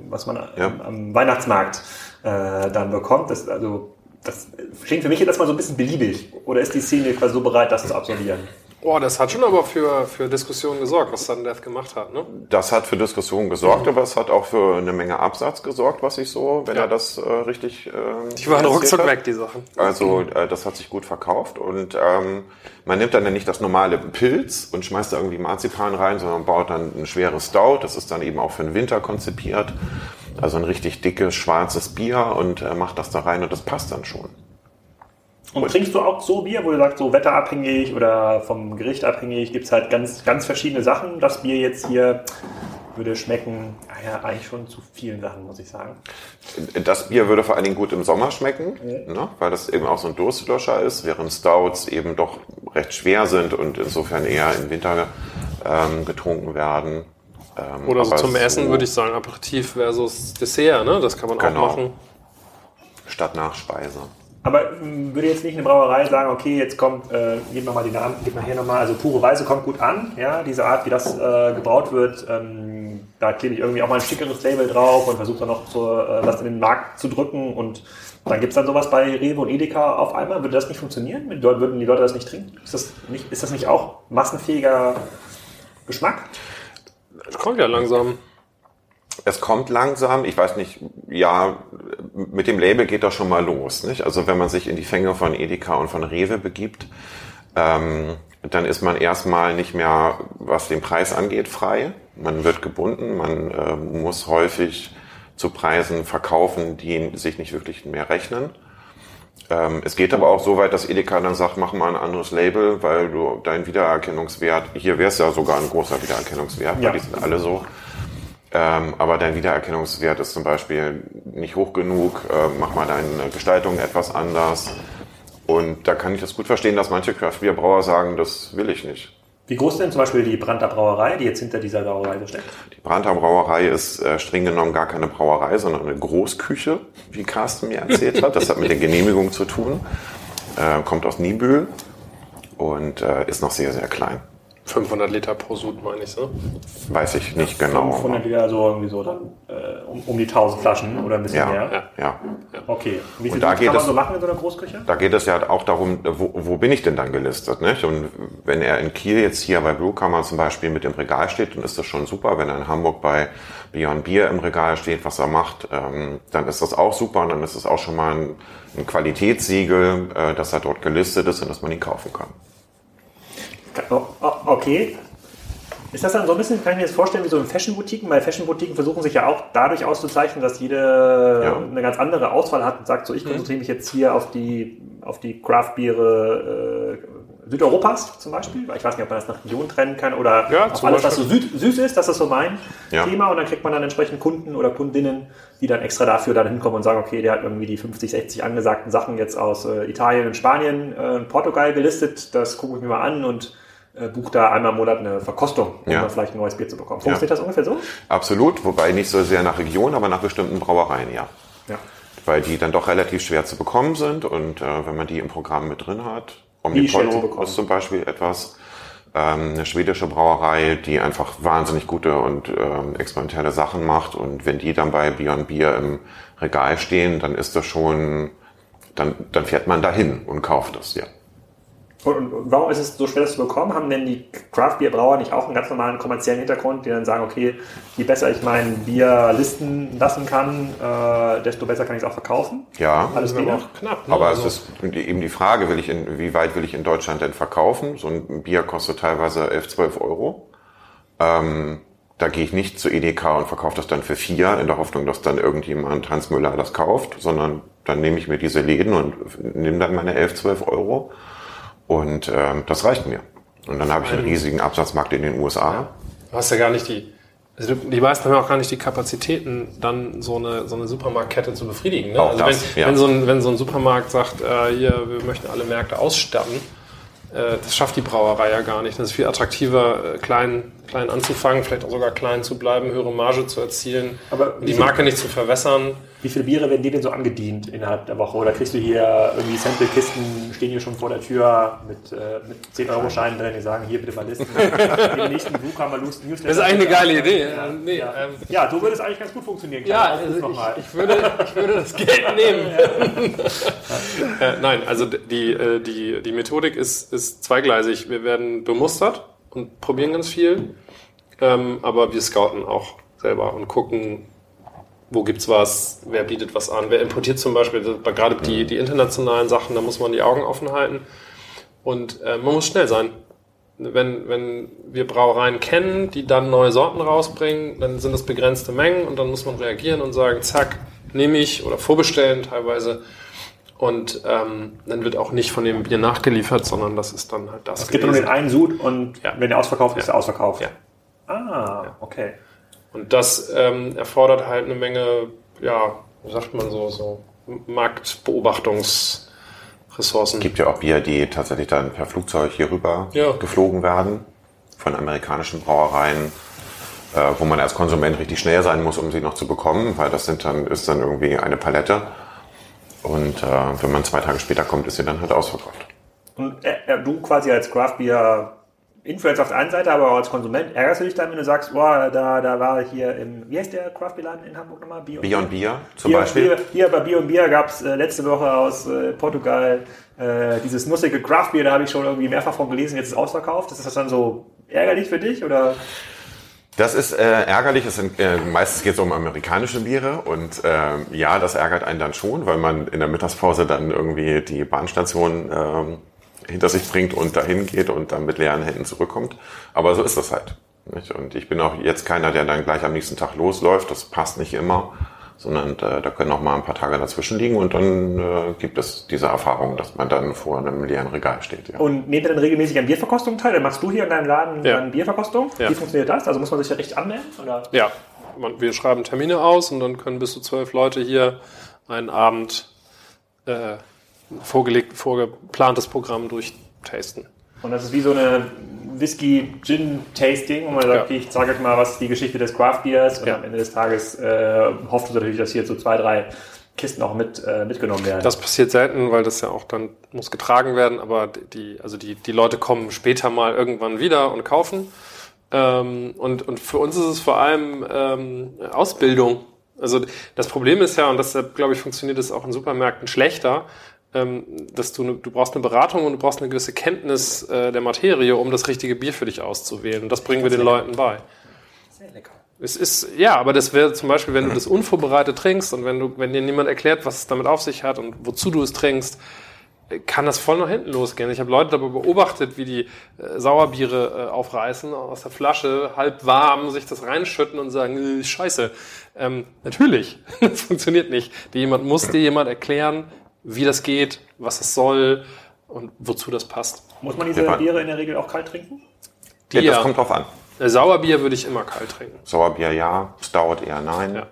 was man ja. am, Weihnachtsmarkt äh, dann bekommt. Das, also das klingt für mich jetzt erstmal so ein bisschen beliebig. Oder ist die Szene quasi so bereit, das zu absolvieren? Boah, das hat schon aber für, für Diskussionen gesorgt, was Sudden Death gemacht hat, ne? Das hat für Diskussionen gesorgt, mhm. aber es hat auch für eine Menge Absatz gesorgt, was ich so, wenn ja. er das äh, richtig. Äh, die waren ruckzuck weg, die Sachen. Also äh, das hat sich gut verkauft und ähm, man nimmt dann ja nicht das normale Pilz und schmeißt da irgendwie Marzipan rein, sondern baut dann ein schweres Stout. Das ist dann eben auch für den Winter konzipiert. Also ein richtig dickes, schwarzes Bier und äh, macht das da rein und das passt dann schon. Und trinkst du auch so Bier, wo du sagst, so wetterabhängig oder vom Gericht abhängig, gibt es halt ganz, ganz verschiedene Sachen. Das Bier jetzt hier würde schmecken, ah ja, eigentlich schon zu vielen Sachen, muss ich sagen. Das Bier würde vor allen Dingen gut im Sommer schmecken, ja. ne, weil das eben auch so ein Durstlöscher ist, während Stouts eben doch recht schwer sind und insofern eher im Winter ähm, getrunken werden. Ähm, Oder so zum Essen würde ich sagen, Aperitif versus Dessert, ne? das kann man genau. auch machen. Statt Nachspeise. Aber ähm, würde jetzt nicht eine Brauerei sagen, okay, jetzt kommt, äh, gib mal die Namen, gib mal hier nochmal, also pure Weise kommt gut an, ja, diese Art, wie das äh, gebraut wird, ähm, da klebe ich irgendwie auch mal ein schickeres Label drauf und versuche dann noch so, äh, was in den Markt zu drücken und dann gibt es dann sowas bei Rewe und Edeka auf einmal. Würde das nicht funktionieren? Würden die Leute das nicht trinken? Ist das nicht, ist das nicht auch massenfähiger Geschmack? Es kommt ja langsam es kommt langsam. Ich weiß nicht, ja, mit dem Label geht das schon mal los. Nicht? Also wenn man sich in die Fänge von Edeka und von Rewe begibt, ähm, dann ist man erstmal nicht mehr, was den Preis angeht, frei. Man wird gebunden, man äh, muss häufig zu Preisen verkaufen, die sich nicht wirklich mehr rechnen. Ähm, es geht aber auch so weit, dass Edeka dann sagt, mach mal ein anderes Label, weil du dein Wiedererkennungswert, hier wäre es ja sogar ein großer Wiedererkennungswert, ja. weil die sind alle so. Ähm, aber dein Wiedererkennungswert ist zum Beispiel nicht hoch genug, äh, mach mal deine Gestaltung etwas anders. Und da kann ich das gut verstehen, dass manche Craft-Bier-Brauer sagen, das will ich nicht. Wie groß denn zum Beispiel die Brandter Brauerei, die jetzt hinter dieser Brauerei steckt? Die Brandter Brauerei ist äh, streng genommen gar keine Brauerei, sondern eine Großküche, wie Carsten mir erzählt hat. Das hat mit der Genehmigung zu tun. Äh, kommt aus Niebüll und äh, ist noch sehr, sehr klein. 500 Liter pro Sud, meine ich so. Weiß ich nicht genau. 500 Liter, so irgendwie so dann äh, um, um, die 1000 Flaschen oder ein bisschen ja, mehr. Ja, ja. Okay. Wie viel da kann man es, so machen in so einer Großküche? Da geht es ja auch darum, wo, wo bin ich denn dann gelistet? Nicht? Und wenn er in Kiel jetzt hier bei Brewkammer zum Beispiel mit dem Regal steht, dann ist das schon super. Wenn er in Hamburg bei Beyond Beer im Regal steht, was er macht, ähm, dann ist das auch super. Und dann ist es auch schon mal ein, ein Qualitätssiegel, äh, dass er dort gelistet ist und dass man ihn kaufen kann. Oh, oh, okay. Ist das dann so ein bisschen, kann ich mir das vorstellen, wie so in Fashion-Boutiquen? Weil Fashion-Boutiquen versuchen sich ja auch dadurch auszuzeichnen, dass jede ja. eine ganz andere Auswahl hat und sagt, so ich konzentriere mich jetzt hier auf die, auf die Craft-Biere äh, Südeuropas zum Beispiel. Ich weiß nicht, ob man das nach Region trennen kann oder ja, auf alles, was so süd, süß ist, das ist so mein ja. Thema. Und dann kriegt man dann entsprechend Kunden oder Kundinnen, die dann extra dafür dann hinkommen und sagen, okay, der hat irgendwie die 50, 60 angesagten Sachen jetzt aus äh, Italien und Spanien, äh, Portugal gelistet. Das gucke ich mir mal an und äh, bucht da einmal im Monat eine Verkostung, um ja. dann vielleicht ein neues Bier zu bekommen. Funktioniert ja. das ungefähr so? Absolut, wobei nicht so sehr nach Region, aber nach bestimmten Brauereien, ja. ja. Weil die dann doch relativ schwer zu bekommen sind und äh, wenn man die im Programm mit drin hat, Omnipollo ist zum Beispiel etwas, ähm, eine schwedische Brauerei, die einfach wahnsinnig gute und ähm, experimentelle Sachen macht und wenn die dann bei Beyond Beer im Regal stehen, dann ist das schon, dann, dann fährt man dahin und kauft das, ja. Und warum ist es so schwer, das zu bekommen? Haben denn die Craft Beer Brauer nicht auch einen ganz normalen kommerziellen Hintergrund, die dann sagen, okay, je besser ich mein Bier listen lassen kann, äh, desto besser kann ich es auch verkaufen? Ja, alles Bier auch knapp. Ne? Aber also, es ist eben die Frage, will ich in, wie weit will ich in Deutschland denn verkaufen? So ein Bier kostet teilweise 11, 12 Euro. Ähm, da gehe ich nicht zu EDK und verkaufe das dann für vier, in der Hoffnung, dass dann irgendjemand Hans Müller das kauft, sondern dann nehme ich mir diese Läden und nehme dann meine 11, 12 Euro und ähm, das reicht mir. Und dann habe ich einen riesigen Absatzmarkt in den USA. Du hast ja gar nicht die, also die meisten haben ja auch gar nicht die Kapazitäten, dann so eine, so eine Supermarktkette zu befriedigen. Ne? Auch also das, wenn, ja. wenn, so ein, wenn so ein Supermarkt sagt, äh, hier, wir möchten alle Märkte ausstatten, äh, das schafft die Brauerei ja gar nicht. Das ist viel attraktiver, äh, klein, klein anzufangen, vielleicht auch sogar klein zu bleiben, höhere Marge zu erzielen, Aber die Marke nicht zu verwässern. Wie viele Biere werden dir denn so angedient innerhalb der Woche? Oder kriegst du hier irgendwie Sample-Kisten, stehen hier schon vor der Tür mit, äh, mit 10-Euro-Scheinen drin, die sagen, hier bitte mal listen. Den nächsten Newcomer Newsletter. Das ist eigentlich eine geile Idee. Ja, Nee, ja. ähm, ja, so würde es eigentlich ganz gut funktionieren. Ja, also ich, ich, würde, ich würde das Geld nehmen. äh, nein, also die, äh, die, die Methodik ist, ist zweigleisig. Wir werden bemustert und probieren ganz viel, ähm, aber wir scouten auch selber und gucken, wo gibt's was, wer bietet was an, wer importiert zum Beispiel, gerade die, die internationalen Sachen, da muss man die Augen offen halten und äh, man muss schnell sein. Wenn, wenn wir Brauereien kennen, die dann neue Sorten rausbringen, dann sind das begrenzte Mengen und dann muss man reagieren und sagen, zack, nehme ich oder vorbestellen teilweise. Und ähm, dann wird auch nicht von dem Bier nachgeliefert, sondern das ist dann halt das. Es gibt nur den einen Sud und Ja. wenn der ausverkauft ist, ist er ausverkauft. Ja. Ah, okay. Und das ähm, erfordert halt eine Menge, ja, wie sagt man so, so Marktbeobachtungsressourcen. Es gibt ja auch Bier, die tatsächlich dann per Flugzeug hier rüber Ja. geflogen werden von amerikanischen Brauereien, äh, wo man als Konsument richtig schnell sein muss, um sie noch zu bekommen, weil das sind dann, ist dann irgendwie eine Palette. Und äh, wenn man zwei Tage später kommt, ist sie dann halt ausverkauft. Und äh, äh, du quasi als Craft Beer Influencer auf der einen Seite, aber auch als Konsument ärgerst du dich dann, wenn du sagst, boah, da, da war hier im, wie heißt der Craft Beer Laden in Hamburg nochmal? Bier Bier und Bier zum Bier, Beispiel. Bier, hier bei Bier und Bier gab es äh, letzte Woche aus äh, Portugal äh, dieses nussige Craft Beer, da habe ich schon irgendwie mehrfach von gelesen, jetzt ist es ausverkauft. Ist das dann so ärgerlich für dich oder? Das ist äh, ärgerlich. Es sind, äh, meistens geht es um amerikanische Biere und äh, ja, das ärgert einen dann schon, weil man in der Mittagspause dann irgendwie die Bahnstation ähm, hinter sich bringt und dahin geht und dann mit leeren Händen zurückkommt. Aber so ist das halt. Nicht? Und ich bin auch jetzt keiner, der dann gleich am nächsten Tag losläuft. Das passt nicht immer, sondern äh, da können auch mal ein paar Tage dazwischen liegen und dann äh, gibt es diese Erfahrung, dass man dann vor einem leeren Regal steht. Ja. Und nehmt ihr dann regelmäßig an Bierverkostungen teil? Dann machst du hier in deinem Laden Ja. dann Bierverkostung? Ja. Wie funktioniert das? Also muss man sich da richtig anmelden? Oder? Ja, man, wir schreiben Termine aus und dann können bis zu zwölf Leute hier einen Abend äh, vorgelegt, vorgeplantes Programm durchtasten. Und das ist wie so eine Whisky-Gin-Tasting, wo man sagt, Ja. okay, ich zeige euch mal, was die Geschichte des Craft-Biers und Ja. am Ende des Tages äh, hofft du natürlich, dass hier so zwei, drei Kisten auch mit, äh, mitgenommen werden. Das passiert selten, weil das ja auch dann muss getragen werden, aber die, also die, die Leute kommen später mal irgendwann wieder und kaufen. Ähm, und, und für uns ist es vor allem ähm, Ausbildung. Also das Problem ist ja, und deshalb glaube ich, funktioniert es auch in Supermärkten schlechter, dass du, ne- du brauchst eine Beratung und du brauchst eine gewisse Kenntnis äh, der Materie, um das richtige Bier für dich auszuwählen. Und das bringen wir den Leuten bei. Sehr lecker. Es ist, ja, aber das wäre zum Beispiel, wenn du das unvorbereitet trinkst und wenn du, wenn dir niemand erklärt, was es damit auf sich hat und wozu du es trinkst, äh, kann das voll nach hinten losgehen. Ich habe Leute dabei beobachtet, wie die äh, Sauerbiere äh, aufreißen aus der Flasche, halb warm, sich das reinschütten und sagen, äh, scheiße. Ähm, natürlich, das funktioniert nicht. Dir jemand muss dir jemand erklären, wie das geht, was es soll und wozu das passt. Muss man diese. Biere in der Regel auch kalt trinken? Die, das ja. kommt drauf an. Äh, Sauerbier würde ich immer kalt trinken. Sauerbier ja, Stout eher nein. Ja.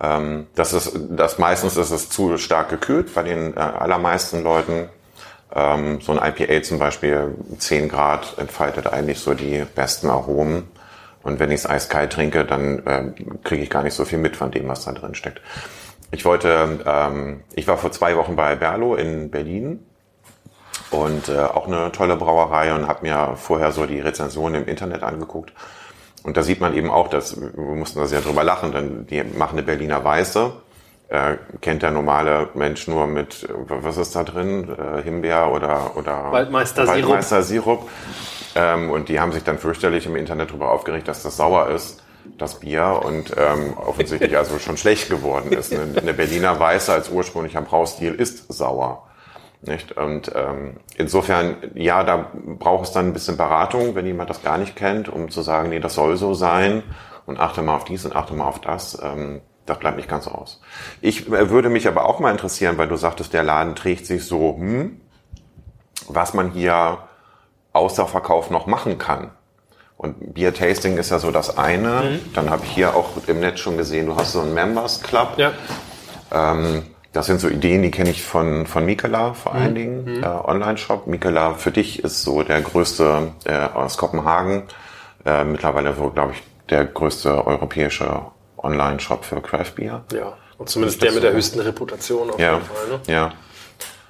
Ähm, das ist, das meistens ist es zu stark gekühlt bei den äh, allermeisten Leuten. Ähm, so ein IPA zum Beispiel, 10 Grad entfaltet eigentlich so die besten Aromen. Und wenn ich es eiskalt trinke, dann äh, kriege ich gar nicht so viel mit von dem, was da drin steckt. Ich wollte, ähm, ich war vor zwei Wochen bei Berlo in Berlin und äh, auch eine tolle Brauerei und habe mir vorher so die Rezensionen im Internet angeguckt. Und da sieht man eben auch, dass wir mussten da sehr drüber lachen, denn die machen eine Berliner Weiße äh, kennt der normale Mensch nur mit, was ist da drin? Äh, Himbeer oder, oder Waldmeister-Sirup. Waldmeister-Sirup. Ähm, und die haben sich dann fürchterlich im Internet darüber aufgeregt, dass das sauer ist, das Bier, und ähm, offensichtlich also schon schlecht geworden ist. Eine, eine Berliner Weiße als ursprünglicher Braustil ist sauer. Nicht? Und ähm, insofern, ja, da braucht es dann ein bisschen Beratung, wenn jemand das gar nicht kennt, um zu sagen, nee, das soll so sein und achte mal auf dies und achte mal auf das. Ähm, das bleibt nicht ganz aus. Ich äh, würde mich aber auch mal interessieren, weil du sagtest, der Laden trägt sich so, hm, was man hier außer Verkauf noch machen kann. Und Beer Tasting ist ja so das eine. Mhm. Dann habe ich hier auch im Netz schon gesehen, du hast so einen Members Club. Ja. Ähm, das sind so Ideen, die kenne ich von, von Mikela vor allen mhm. Dingen, mhm. äh, Online-Shop. Mikela für dich ist so der größte äh, aus Kopenhagen. Äh, mittlerweile so, glaube ich, der größte europäische Online-Shop für Craft Beer. Ja, und zumindest der mit der höchsten Reputation auf ja, jeden Fall. Ne? Ja.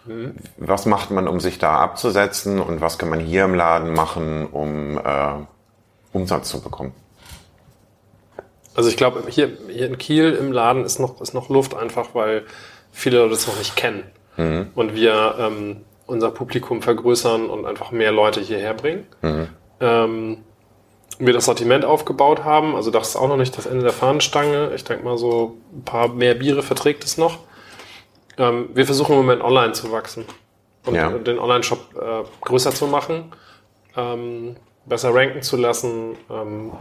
Mhm. Was macht man, um sich da abzusetzen und was kann man hier im Laden machen, um äh, Umsatz zu bekommen? Also ich glaube, hier, hier in Kiel im Laden ist noch, ist noch Luft einfach, weil viele Leute es noch nicht kennen. Mhm. Und wir ähm, unser Publikum vergrößern und einfach mehr Leute hierher bringen. Mhm. Ähm, wir das Sortiment aufgebaut haben. Also das ist auch noch nicht das Ende der Fahnenstange. Ich denke mal, so ein paar mehr Biere verträgt es noch. Ähm, wir versuchen im Moment online zu wachsen und ja. den Online-Shop äh, größer zu machen, ähm, besser ranken zu lassen. Ähm,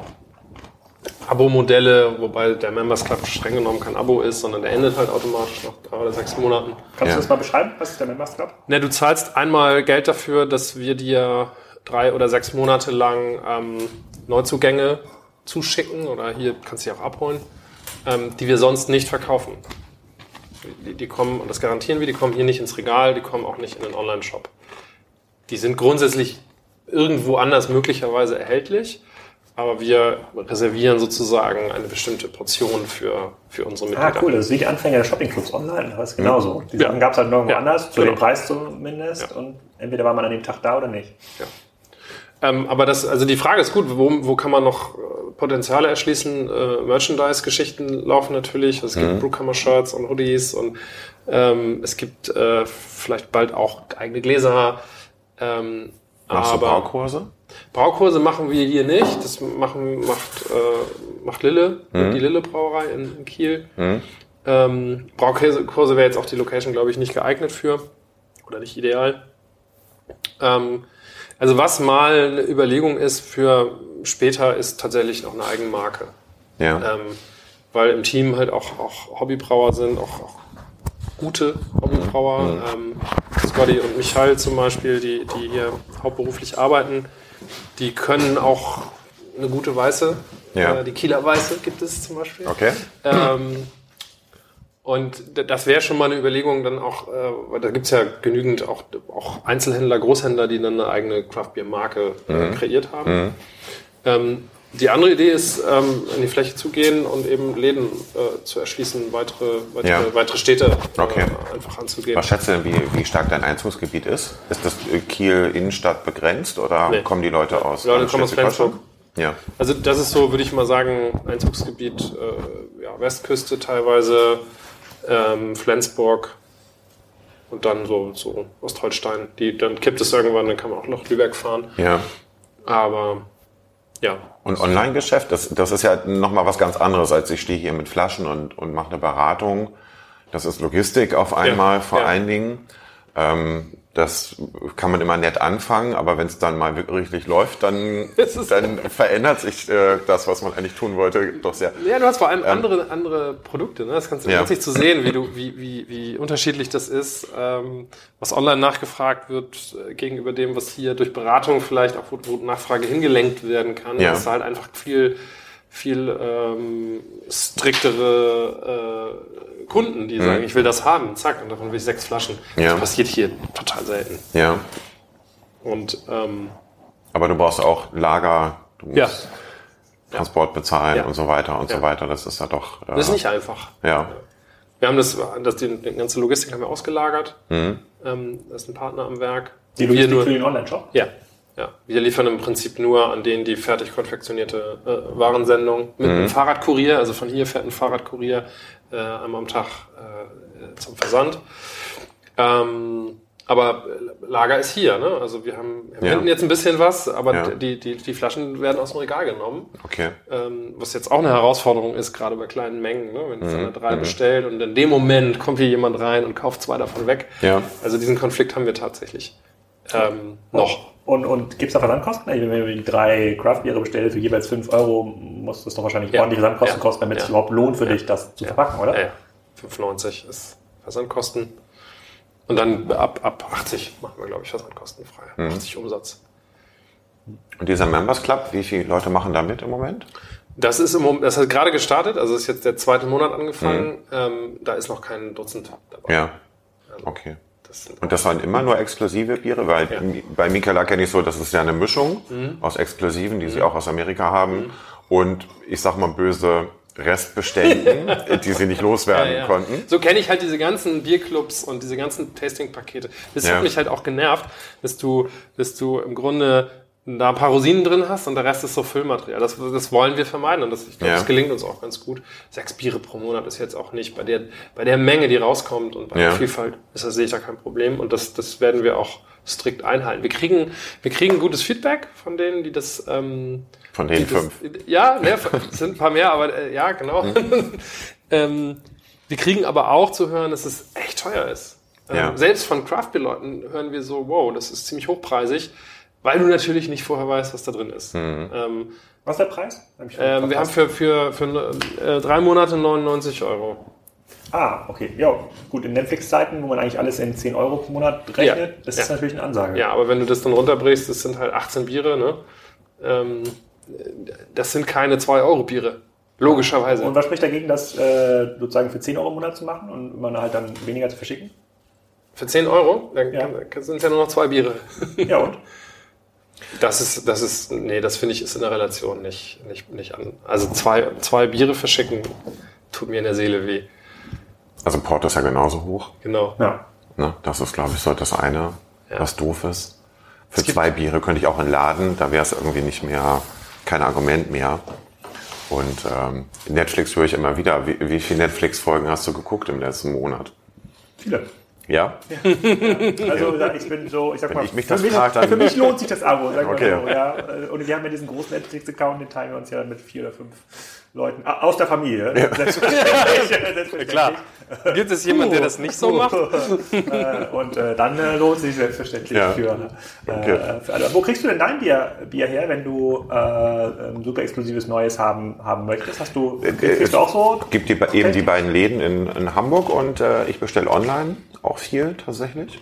Abo-Modelle, wobei der Members Club streng genommen kein Abo ist, sondern der endet halt automatisch nach drei oder sechs Monaten. Kannst ja. du das mal beschreiben? Was ist der Members Club? Ne, du zahlst einmal Geld dafür, dass wir dir drei oder sechs Monate lang ähm, Neuzugänge zuschicken oder hier kannst du sie auch abholen, ähm, die wir sonst nicht verkaufen. Die, die, kommen, und das garantieren wir, die kommen hier nicht ins Regal, die kommen auch nicht in den Online-Shop. Die sind grundsätzlich irgendwo anders möglicherweise erhältlich, aber wir reservieren sozusagen eine bestimmte Portion für, für unsere Mitglieder. Ah, cool. Das ist wie die Anfänger der Shoppingclubs online. Das ist genauso. Die ja. Sachen gab es halt nirgendwo ja, anders, zu genau. dem Preis zumindest. Ja. Und entweder war man an dem Tag da oder nicht. Ja. Ähm, aber das, also die Frage ist gut, wo, wo kann man noch äh, Potenziale erschließen? Äh, Merchandise-Geschichten laufen natürlich. Es gibt mhm. Brewkammer-Shirts und Hoodies und ähm, es gibt äh, vielleicht bald auch eigene Gläser. Ähm, Machst aber du Braukurse? Braukurse machen wir hier nicht. Das machen, macht, äh, macht Lille, mhm. die Lille Brauerei in, in Kiel. Mhm. Ähm, Braukurse wäre jetzt auch die Location, glaube ich, nicht geeignet für oder nicht ideal. Ähm, also was mal eine Überlegung ist für später, ist tatsächlich noch eine Eigenmarke. Ja. Ähm, weil im Team halt auch, auch Hobbybrauer sind, auch, auch gute Hobbybrauer. Ähm, Scotty und Michael zum Beispiel, die, die hier hauptberuflich arbeiten, die können auch eine gute Weiße. Ja. Äh, die Kieler Weiße gibt es zum Beispiel. Okay. Ähm, und das wäre schon mal eine Überlegung, dann auch, äh, weil da gibt's ja genügend auch, auch Einzelhändler, Großhändler, die dann eine eigene Craft-Bier-Marke äh, mhm. kreiert haben. Mhm. Ähm, die andere Idee ist, ähm, in die Fläche zu gehen und eben Läden äh, zu erschließen, weitere, weitere, ja. weitere Städte okay. äh, einfach anzugehen. Was schätzt du denn, wie, wie stark dein Einzugsgebiet ist? Ist das Kiel Innenstadt begrenzt oder nee. kommen die Leute aus? Ja, Leute kommen aus Flensburg. Ja. Also das ist so, würde ich mal sagen, Einzugsgebiet äh, ja, Westküste teilweise, ähm, Flensburg und dann so, so Ostholstein. Die, dann kippt es irgendwann, dann kann man auch nach Lübeck fahren. Ja. Aber ja. Und Online-Geschäft, das, das ist ja nochmal was ganz anderes, als ich stehe hier mit Flaschen und, und mache eine Beratung. Das ist Logistik auf einmal ja, vor ja. allen Dingen. Ähm, das kann man immer nett anfangen, aber wenn es dann mal wirklich läuft, dann, dann verändert sich äh, das, was man eigentlich tun wollte, doch sehr. Ja, du hast vor allem ähm, andere, andere Produkte. Ne? Das kannst du ja. nicht zu sehen, wie, du, wie, wie, wie unterschiedlich das ist, ähm, was online nachgefragt wird äh, gegenüber dem, was hier durch Beratung vielleicht auch, wo, wo Nachfrage hingelenkt werden kann. Ja. Das ist halt einfach viel viel ähm, striktere äh, Kunden, die mhm. sagen, ich will das haben, zack, und davon will ich sechs Flaschen. Ja. Das passiert hier total selten. Ja. Und ähm, aber du brauchst auch Lager, du musst ja. Transport bezahlen ja. und so weiter und ja. so weiter. Das ist ja doch. Äh, das ist nicht einfach. Ja. Wir haben das, das die, die ganze Logistik haben wir ausgelagert. Mhm. Ähm, da ist ein Partner am Werk. Die Logistik nur, für den Online-Shop? Ja. Ja, wir liefern im Prinzip nur an denen die fertig konfektionierte äh, Warensendung mit mhm. einem Fahrradkurier. Also von hier fährt ein Fahrradkurier äh, einmal am Tag äh, zum Versand. Ähm, aber Lager ist hier, ne? Also wir haben wir ja. jetzt ein bisschen was, aber ja. die, die, die Flaschen werden aus dem Regal genommen. Okay. Ähm, was jetzt auch eine Herausforderung ist, gerade bei kleinen Mengen, ne? Wenn jetzt mhm. einer drei mhm. bestellt und in dem Moment kommt hier jemand rein und kauft zwei davon weg. Ja. Also diesen Konflikt haben wir tatsächlich ähm, noch. Und, und gibt es da Versandkosten? Wenn du die drei Craft-Biere bestellst für jeweils fünf Euro, muss das doch wahrscheinlich ja. ordentliche Versandkosten kosten, damit es überhaupt lohnt für dich, das zu verpacken, oder? Ja, 5,90 ist Versandkosten. Und dann ab, ab 80 machen wir, glaube ich, versandkostenfrei. Mhm. 80 Umsatz. Und dieser Members Club, wie viele Leute machen da mit im Moment? Das ist im Moment, das hat gerade gestartet, also ist jetzt der zweite Monat angefangen. Mhm. Ähm, da ist noch kein Dutzend dabei. Ja. Also, okay. Und das waren immer nur exklusive Biere, weil ja. bei Mikela kenne ich so, das ist ja eine Mischung mhm. aus Exklusiven, die mhm. sie auch aus Amerika haben. Mhm. Und ich sag mal böse, Restbeständen, die sie nicht loswerden ja, ja. konnten. So kenne ich halt diese ganzen Bierclubs und diese ganzen Tasting-Pakete. Das ja. hat mich halt auch genervt, dass du, dass du im Grunde da ein paar Rosinen drin hast und der Rest ist so Füllmaterial. Das, das wollen wir vermeiden und das, ich glaube, das gelingt uns auch ganz gut. Sechs Biere pro Monat ist jetzt auch nicht bei der, bei der Menge, die rauskommt und bei der Vielfalt ist das sehe ich da kein Problem und das, das werden wir auch strikt einhalten. Wir kriegen, wir kriegen gutes Feedback von denen, die das, ähm, von den fünf. ja, ne, es sind ein paar mehr, aber äh, ja, genau. Mhm. ähm, wir kriegen aber auch zu hören, dass es echt teuer ist. Ähm, ja. Selbst von Craft-Leuten hören wir so, wow, das ist ziemlich hochpreisig, weil du natürlich nicht vorher weißt, was da drin ist. Mhm. Ähm, was ist der Preis? Hab ähm, wir haben für, für, für äh, drei Monate 99 Euro. Ah, okay. Ja, gut, in Netflix-Zeiten, wo man eigentlich alles in 10 Euro pro Monat rechnet, ja. das ist ja. natürlich eine Ansage. Ja, aber wenn du das dann runterbrichst, das sind halt 18 Biere, ne? Ähm, das sind keine 2-Euro-Biere. Logischerweise. Und was spricht dagegen, das äh, sozusagen für 10 Euro im Monat zu machen und man halt dann weniger zu verschicken? Für 10 Euro? Dann ja. sind es ja nur noch zwei Biere. Ja, und? Das ist, das ist, nee, das finde ich ist in der Relation nicht, nicht, nicht an. Also zwei, zwei Biere verschicken tut mir in der Seele weh. Also Porto ist ja genauso hoch. Genau. Ja. Ne, das ist, glaube ich, so das eine, ja. was doof ist. Für zwei Biere könnte ich auch entladen, da wäre es irgendwie nicht mehr kein Argument mehr. Und ähm, Netflix höre ich immer wieder. Wie, wie viele Netflix-Folgen hast du geguckt im letzten Monat? Viele. Ja? ja. Also ich bin so, ich sag Wenn mal, ich mich für, mich, frag, für mich lohnt sich das Abo. Sag okay. so, ja. Und wir haben ja diesen großen Netflix-Account, den teilen wir uns ja mit vier oder fünf Leuten aus der Familie. Ja. Selbstverständlich. Selbstverständlich. Klar. Gibt es jemanden, der das nicht so macht? Äh, und äh, dann äh, lohnt sich selbstverständlich ja. für, äh, okay. für alle. Wo kriegst du denn dein Bier, Bier her, wenn du äh, ein super exklusives Neues haben, haben möchtest? Hast du, äh, kriegst du auch so? Es gibt die, eben die beiden Läden in, in Hamburg und ich bestelle online auch viel tatsächlich.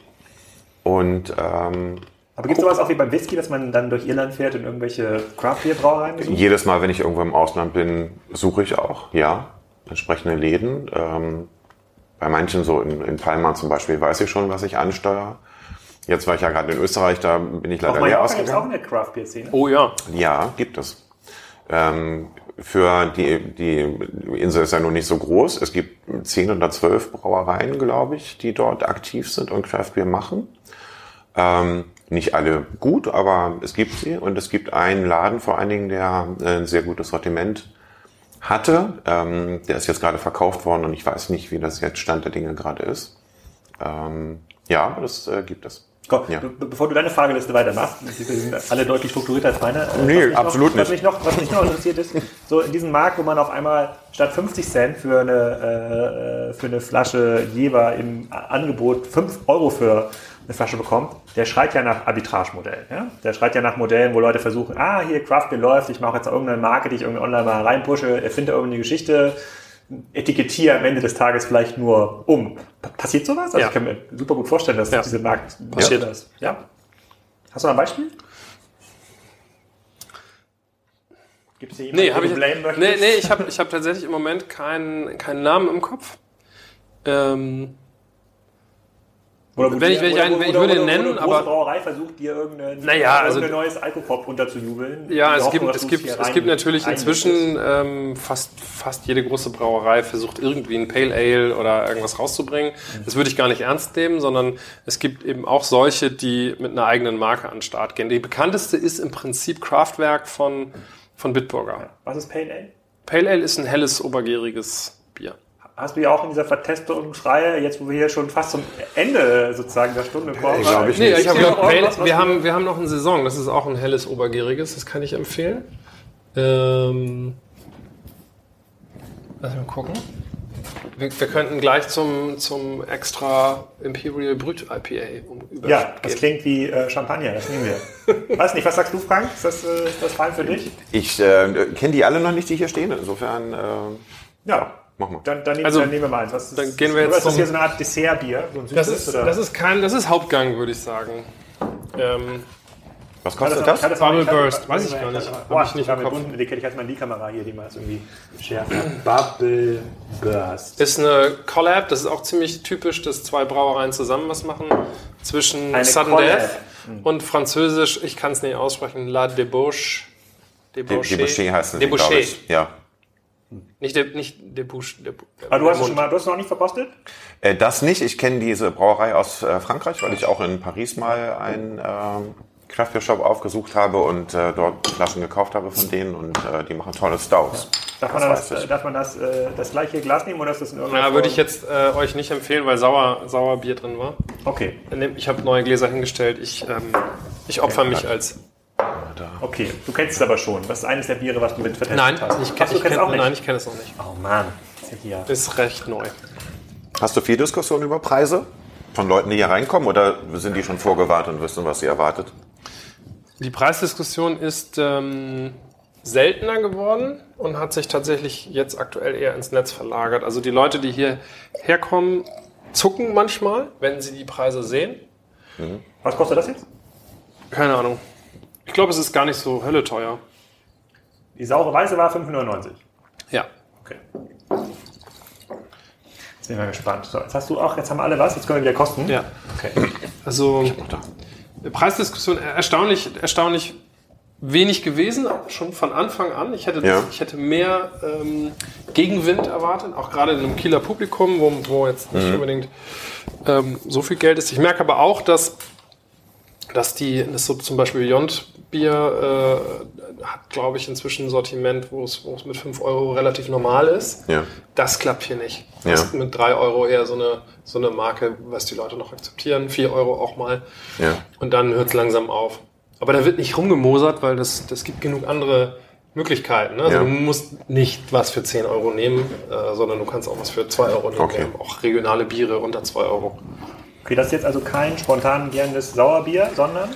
Und ähm, aber gibt es sowas auch wie beim Whisky, dass man dann durch Irland fährt und irgendwelche Craft-Bier-Brauereien besucht? Jedes Mal, wenn ich irgendwo im Ausland bin, suche ich auch, ja, entsprechende Läden. Ähm, bei manchen, so in, in Palma zum Beispiel, weiß ich schon, was ich ansteuere. Jetzt war ich ja gerade in Österreich, da bin ich leider leer ausgegangen. Gibt es auch eine Craft-Bier-Szene? Oh ja. Ja, gibt es. Ähm, für die, die Insel ist ja nun nicht so groß. Es gibt zehn oder zwölf Brauereien, glaube ich, die dort aktiv sind und Craft-Bier machen. Ähm, nicht alle gut, aber es gibt sie. Und es gibt einen Laden vor allen Dingen, der ein sehr gutes Sortiment hatte. Ähm, der ist jetzt gerade verkauft worden und ich weiß nicht, wie das jetzt Stand der Dinge gerade ist. Ähm, ja, das äh, gibt es. Komm, ja. be bevor du deine Frageliste weitermachst, die sind alle deutlich strukturierter als meine. Nee, absolut noch, was nicht. Mich noch, was mich noch interessiert ist, so in diesem Markt, wo man auf einmal statt 50 Cent für eine, äh, äh, für eine Flasche Jever im Angebot 5 Euro für eine Flasche bekommt, der schreit ja nach Arbitragemodellen. Ja? Der schreit ja nach Modellen, wo Leute versuchen, ah, hier Craft Beer läuft, ich mache jetzt irgendeine Marke, die ich irgendwie online mal reinpushe, erfinde irgendeine Geschichte, etikettiere am Ende des Tages vielleicht nur um. Passiert sowas? Also ja. ich kann mir super gut vorstellen, dass ja. diese Markt passiert ist. Ja. Hast du ein Beispiel? Gibt es hier jemanden, nee, hab ich, nee, nee, ich habe ich hab tatsächlich im Moment keinen keinen Namen im Kopf. Ähm, Oder wenn ich, wenn ich, einen, wenn ich würde ihn nennen, aber Brauerei versucht dir irgendein, naja, also, irgendein neues Alkopop unterzujubeln. Ja, es gibt, es gibt, es gibt natürlich inzwischen ähm, fast, fast jede große Brauerei versucht irgendwie ein Pale Ale oder irgendwas rauszubringen. Mhm. Das würde ich gar nicht ernst nehmen, sondern es gibt eben auch solche, die mit einer eigenen Marke an den Start gehen. Die bekannteste ist im Prinzip Kraftwerk von, von Bitburger. Was ist Pale Ale? Pale Ale ist ein helles, obergäriges hast du ja auch in dieser Vertestungsreihe, jetzt wo wir hier schon fast zum Ende sozusagen der Stunde kommen. Ich glaube ich nee, Ich glaub, was, wir, haben, wir haben noch eine Saison, das ist auch ein helles Obergäriges, das kann ich empfehlen. Ähm, lass mal gucken. Wir, wir, könnten gleich zum, zum extra Imperial Brut IPA um, Ja, das klingt wie äh, Champagner, das nehmen wir. Weiß nicht, was sagst du, Frank? Ist das, äh, ist das fein für dich? Ich äh, kenne die alle noch nicht, die hier stehen. Insofern. Äh, ja. Mach mal. Dann, dann, nehmen, also, dann nehmen wir mal eins. Was dann ist, gehen wir jetzt. Ist das hier so eine Art Dessertbier? So das, ist, das ist kein, das ist Hauptgang, würde ich sagen. Ähm, was kostet das? das? Bubble Burst, weiß ich gar nicht. Habe ich nicht im Kopf. Die kenne ich halt mal die Kamera hier, die mal irgendwie schärfer. Bubble Burst. Ist eine Collab, das ist auch ziemlich typisch, dass zwei Brauereien zusammen was machen. Zwischen Eine Sudden Collab. Death hm. und Französisch, ich kann es nicht aussprechen, La Debauche. Debauche. Debauche heißt es, glaube ich. Ja. Nicht der, nicht der Busch. Der, Aber du hast es schon mal, du hast es noch nicht verkostet? Äh, das nicht. Ich kenne diese Brauerei aus äh, Frankreich, weil ich auch in Paris mal einen äh, Craft Shop aufgesucht habe und äh, dort Flaschen gekauft habe von denen und äh, die machen tolle Stouts. Ja. Darf, man das, das darf man das, äh, das gleiche Glas nehmen oder ist das in irgendeiner Ja, würde ich jetzt äh, euch nicht empfehlen, weil sauer, sauer Bier drin war. Okay. Ich habe neue Gläser hingestellt. Ich, ähm, ich opfer okay. mich als. Okay, du kennst es aber schon. Was ist eines der Biere, was du mit vertestet nein, hast? Ich, kenn, ich kenn, auch nicht? Nein, ich kenne es noch nicht. Oh Mann, ist, ja ist recht neu. Hast du viel Diskussion über Preise? Von Leuten, die hier reinkommen oder sind die schon vorgewarnt und wissen, was sie erwartet? Die Preisdiskussion ist ähm, seltener geworden und hat sich tatsächlich jetzt aktuell eher ins Netz verlagert. Also die Leute, die hier herkommen, zucken manchmal, wenn sie die Preise sehen. Mhm. Was kostet das jetzt? Keine Ahnung. Ich glaube, es ist gar nicht so hölle teuer. Die saure Weiße war 5,99. Ja. Okay. Jetzt bin ich mal gespannt. So, jetzt hast du auch, jetzt haben alle was, jetzt können wir wieder kosten. Ja. Okay. Also, Preisdiskussion erstaunlich, erstaunlich wenig gewesen, schon von Anfang an. Ich hätte, das, ja. ich hätte mehr ähm, Gegenwind erwartet, auch gerade in einem Kieler Publikum, wo, wo jetzt nicht mhm. unbedingt ähm, so viel Geld ist. Ich merke aber auch, dass dass die, das so zum Beispiel Beyond Bier äh, hat, glaube ich, inzwischen ein Sortiment, wo es, mit 5 Euro relativ normal ist. Ja. Das klappt hier nicht. Das ja. ist mit 3 Euro eher so eine, so eine Marke, was die Leute noch akzeptieren. 4 Euro auch mal. Ja. Und dann hört es langsam auf. Aber da wird nicht rumgemosert, weil das, das gibt genug andere Möglichkeiten. Ne? Also ja. du musst nicht was für 10 Euro nehmen, äh, sondern du kannst auch was für 2 Euro nehmen. Okay. Auch regionale Biere unter 2 Euro. Okay, das ist jetzt also kein spontan gernendes Sauerbier, sondern?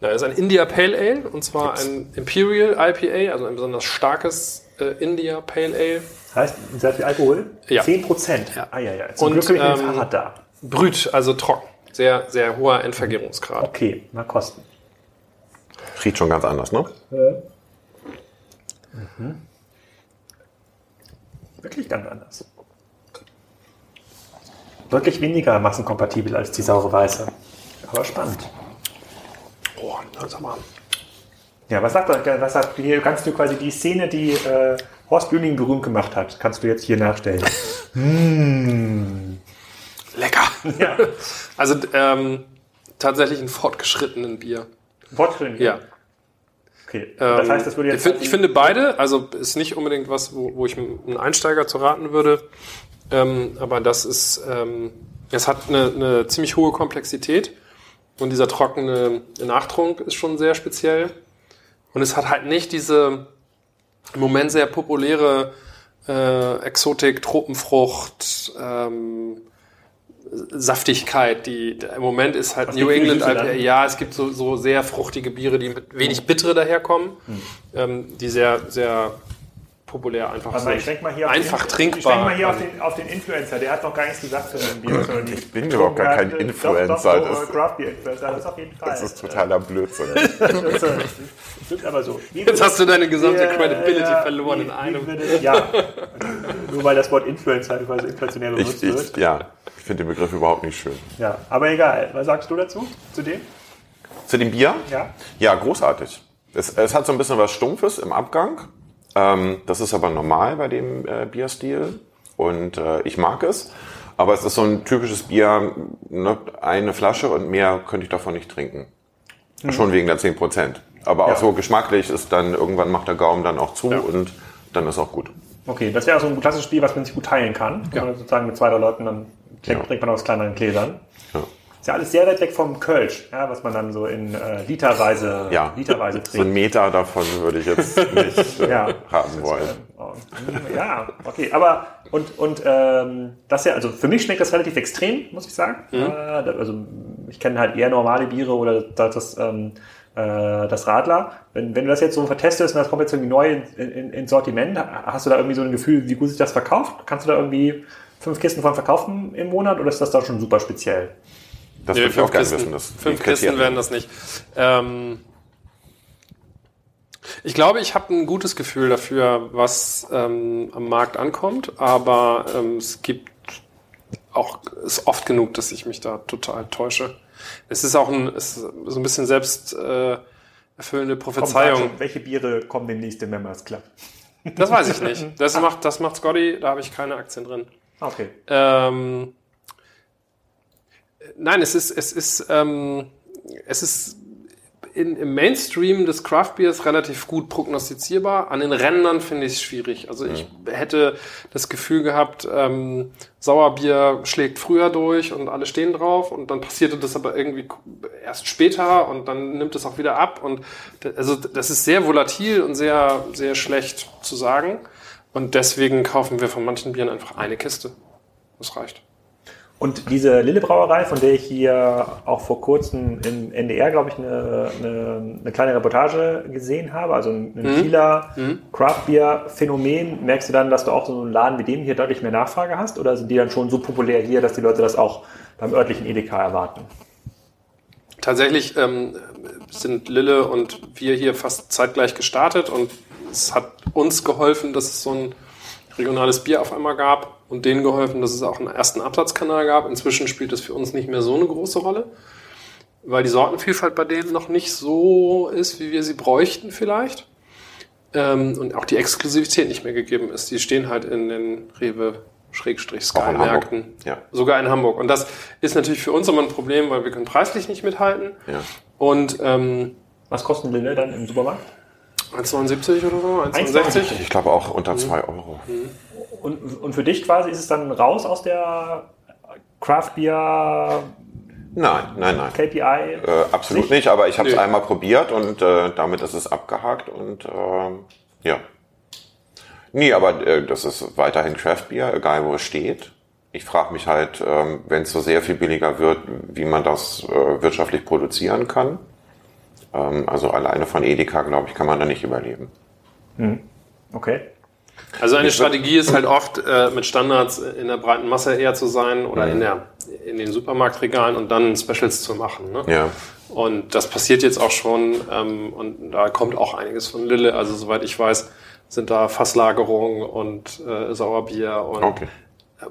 Na, das ist ein India Pale Ale und zwar Ups. ein Imperial IPA, also ein besonders starkes äh, India Pale Ale. Heißt, sehr viel Alkohol? Ja. 10 Prozent? Ja. Ah, ja, ja. Zum und, Glück habe ich ähm, Fahrrad da. Brüt, also trocken. Sehr, sehr hoher Endvergärungsgrad. Okay, mal kosten. Riecht schon ganz anders, ne? Ja. Mhm. Wirklich ganz anders wirklich weniger massenkompatibel als die saure Weiße. Aber spannend. Oh, sag mal. Ja, was sagt, was sagt hier kannst du quasi die Szene, die äh, Horst Bühning berühmt gemacht hat, kannst du jetzt hier nachstellen. mmh. Lecker. Ja. Also ähm, tatsächlich ein fortgeschrittenen Bier. Fortgeschrittenen? Ja. Okay. Das heißt, das würde jetzt. Ich, find, ich finde beide, also ist nicht unbedingt was, wo, wo ich einem Einsteiger zu raten würde. Ähm, aber das ist, ähm, es hat eine, eine ziemlich hohe Komplexität und dieser trockene Nachtrunk ist schon sehr speziell. Und es hat halt nicht diese im Moment sehr populäre äh, Exotik, Tropenfrucht, ähm, Saftigkeit, die im Moment ist halt Was New England IPA. Ja, es gibt so, so sehr fruchtige Biere, die mit wenig Bittere daherkommen, mhm. ähm, die sehr, sehr populär einfach mal, ich denk mal hier auf einfach den, trinkbar. Ich denke mal hier auf den, auf den Influencer, der hat noch gar nichts gesagt zu dem Bier. Ich bin überhaupt gar kein. Influencer, Doch, doch, das- Craft Beer Influencer, das ist auf jeden Fall. Das ist totaler Blödsinn. Das ist, äh, stimmt aber so. Wie Jetzt hast du deine gesamte Ja, Credibility ja, verloren wie- in einem. würde- Ja, nur weil das Wort Influencer halt quasi inflationär benutzt Ich, wird. ich, ja, ich finde den Begriff überhaupt nicht schön. Ja, aber egal. Was sagst du dazu? Zu dem? Zu dem Bier? Ja. Ja, großartig. Es, es hat so ein bisschen was Stumpfes im Abgang. Ähm, das ist aber normal bei dem äh, Bierstil und äh, ich mag es. Aber es ist so ein typisches Bier, ne, eine Flasche und mehr könnte ich davon nicht trinken. Schon wegen der 10 Prozent. Aber auch Ja. so geschmacklich ist dann, irgendwann macht der Gaumen dann auch zu Ja. und dann ist auch gut. Okay, das wäre so ein klassisches Spiel, was man sich gut teilen kann. Ja. Sozusagen mit zwei, drei Leuten, dann trinkt, Ja. trinkt man aus kleineren Gläsern. Ja. Ist ja alles sehr weit weg vom Kölsch, ja, was man dann so in äh, literweise, Ja, literweise so ein trinkt. Meter davon würde ich jetzt nicht äh, Ja. haben wollen. Oh, Ja, okay, aber und, und ähm, das ja, also für mich schmeckt das relativ extrem, muss ich sagen. Mhm. Äh, da- also ich kenne halt eher normale Biere oder das, das, ähm, äh, das Radler. Wenn, wenn du das jetzt so vertestest und das kommt jetzt irgendwie neu in, in, ins Sortiment, hast du da irgendwie so ein Gefühl, wie gut sich das verkauft? Kannst du da irgendwie fünf Kisten von verkaufen im Monat oder ist das dann schon super speziell? Das Nee, würde ich auch fünf gerne Kisten, wissen. Das fünf Kisten werden das nicht. Ähm, ich glaube, ich habe ein gutes Gefühl dafür, was ähm, am Markt ankommt, aber ähm, es gibt auch ist oft genug, dass ich mich da total täusche. Es ist auch ein, ist so ein bisschen selbst äh, erfüllende Prophezeiung. schon, welche Biere kommen demnächst im Members Club? Das weiß ich nicht. Das macht, das macht Scotty, da habe ich keine Aktien drin. Okay. Ähm, nein, es ist, es ist, ähm, es ist in, im Mainstream des Craft Beers relativ gut prognostizierbar. An den Rändern finde ich es schwierig. Also ich hätte das Gefühl gehabt, ähm, Sauerbier schlägt früher durch und alle stehen drauf und dann passierte das aber irgendwie erst später und dann nimmt es auch wieder ab und also das ist sehr volatil und sehr, sehr schlecht zu sagen. Und deswegen kaufen wir von manchen Bieren einfach eine Kiste. Das reicht. Und diese Lille Brauerei, von der ich hier auch vor kurzem im NDR, glaube ich, eine, eine, eine kleine Reportage gesehen habe, also ein, ein Kieler Craft Beer Phänomen, merkst du dann, dass du auch so einen Laden wie dem hier deutlich mehr Nachfrage hast? Oder sind die dann schon so populär hier, dass die Leute das auch beim örtlichen Edeka erwarten? Tatsächlich ähm, sind Lille und wir hier fast zeitgleich gestartet und es hat uns geholfen, dass es so ein regionales Bier auf einmal gab und denen geholfen, dass es auch einen ersten Absatzkanal gab. Inzwischen spielt das für uns nicht mehr so eine große Rolle, weil die Sortenvielfalt bei denen noch nicht so ist, wie wir sie bräuchten vielleicht. Ähm, und auch die Exklusivität nicht mehr gegeben ist. Die stehen halt in den Rewe. Sky-Märkten. Ja. Sogar in Hamburg. Und das ist natürlich für uns immer ein Problem, weil wir können preislich nicht mithalten. Ja. Und ähm, Was kosten Lille dann im Supermarkt? 1,79 oder so? 1,69? 1,69? Ich glaube auch unter zwei Euro. Und, und für dich quasi ist es dann raus aus der Craft Beer Nein, nein, nein. KPI? Äh, absolut Sicht? nicht, aber ich habe es einmal probiert und äh, damit ist es abgehakt und ähm, ja. Nee, aber äh, das ist weiterhin Craft Beer, egal wo es steht. Ich frage mich halt, ähm, wenn es so sehr viel billiger wird, wie man das äh, wirtschaftlich produzieren kann. Ähm, also alleine von Edeka, glaube ich, kann man da nicht überleben. Okay. Also eine Strategie ist halt oft, äh, mit Standards in der breiten Masse eher zu sein oder in, der, in den Supermarktregalen und dann Specials zu machen. Ne? Ja. Und das passiert jetzt auch schon ähm, und da kommt auch einiges von Lille. Also soweit ich weiß, sind da Fasslagerungen und äh, Sauerbier und Okay.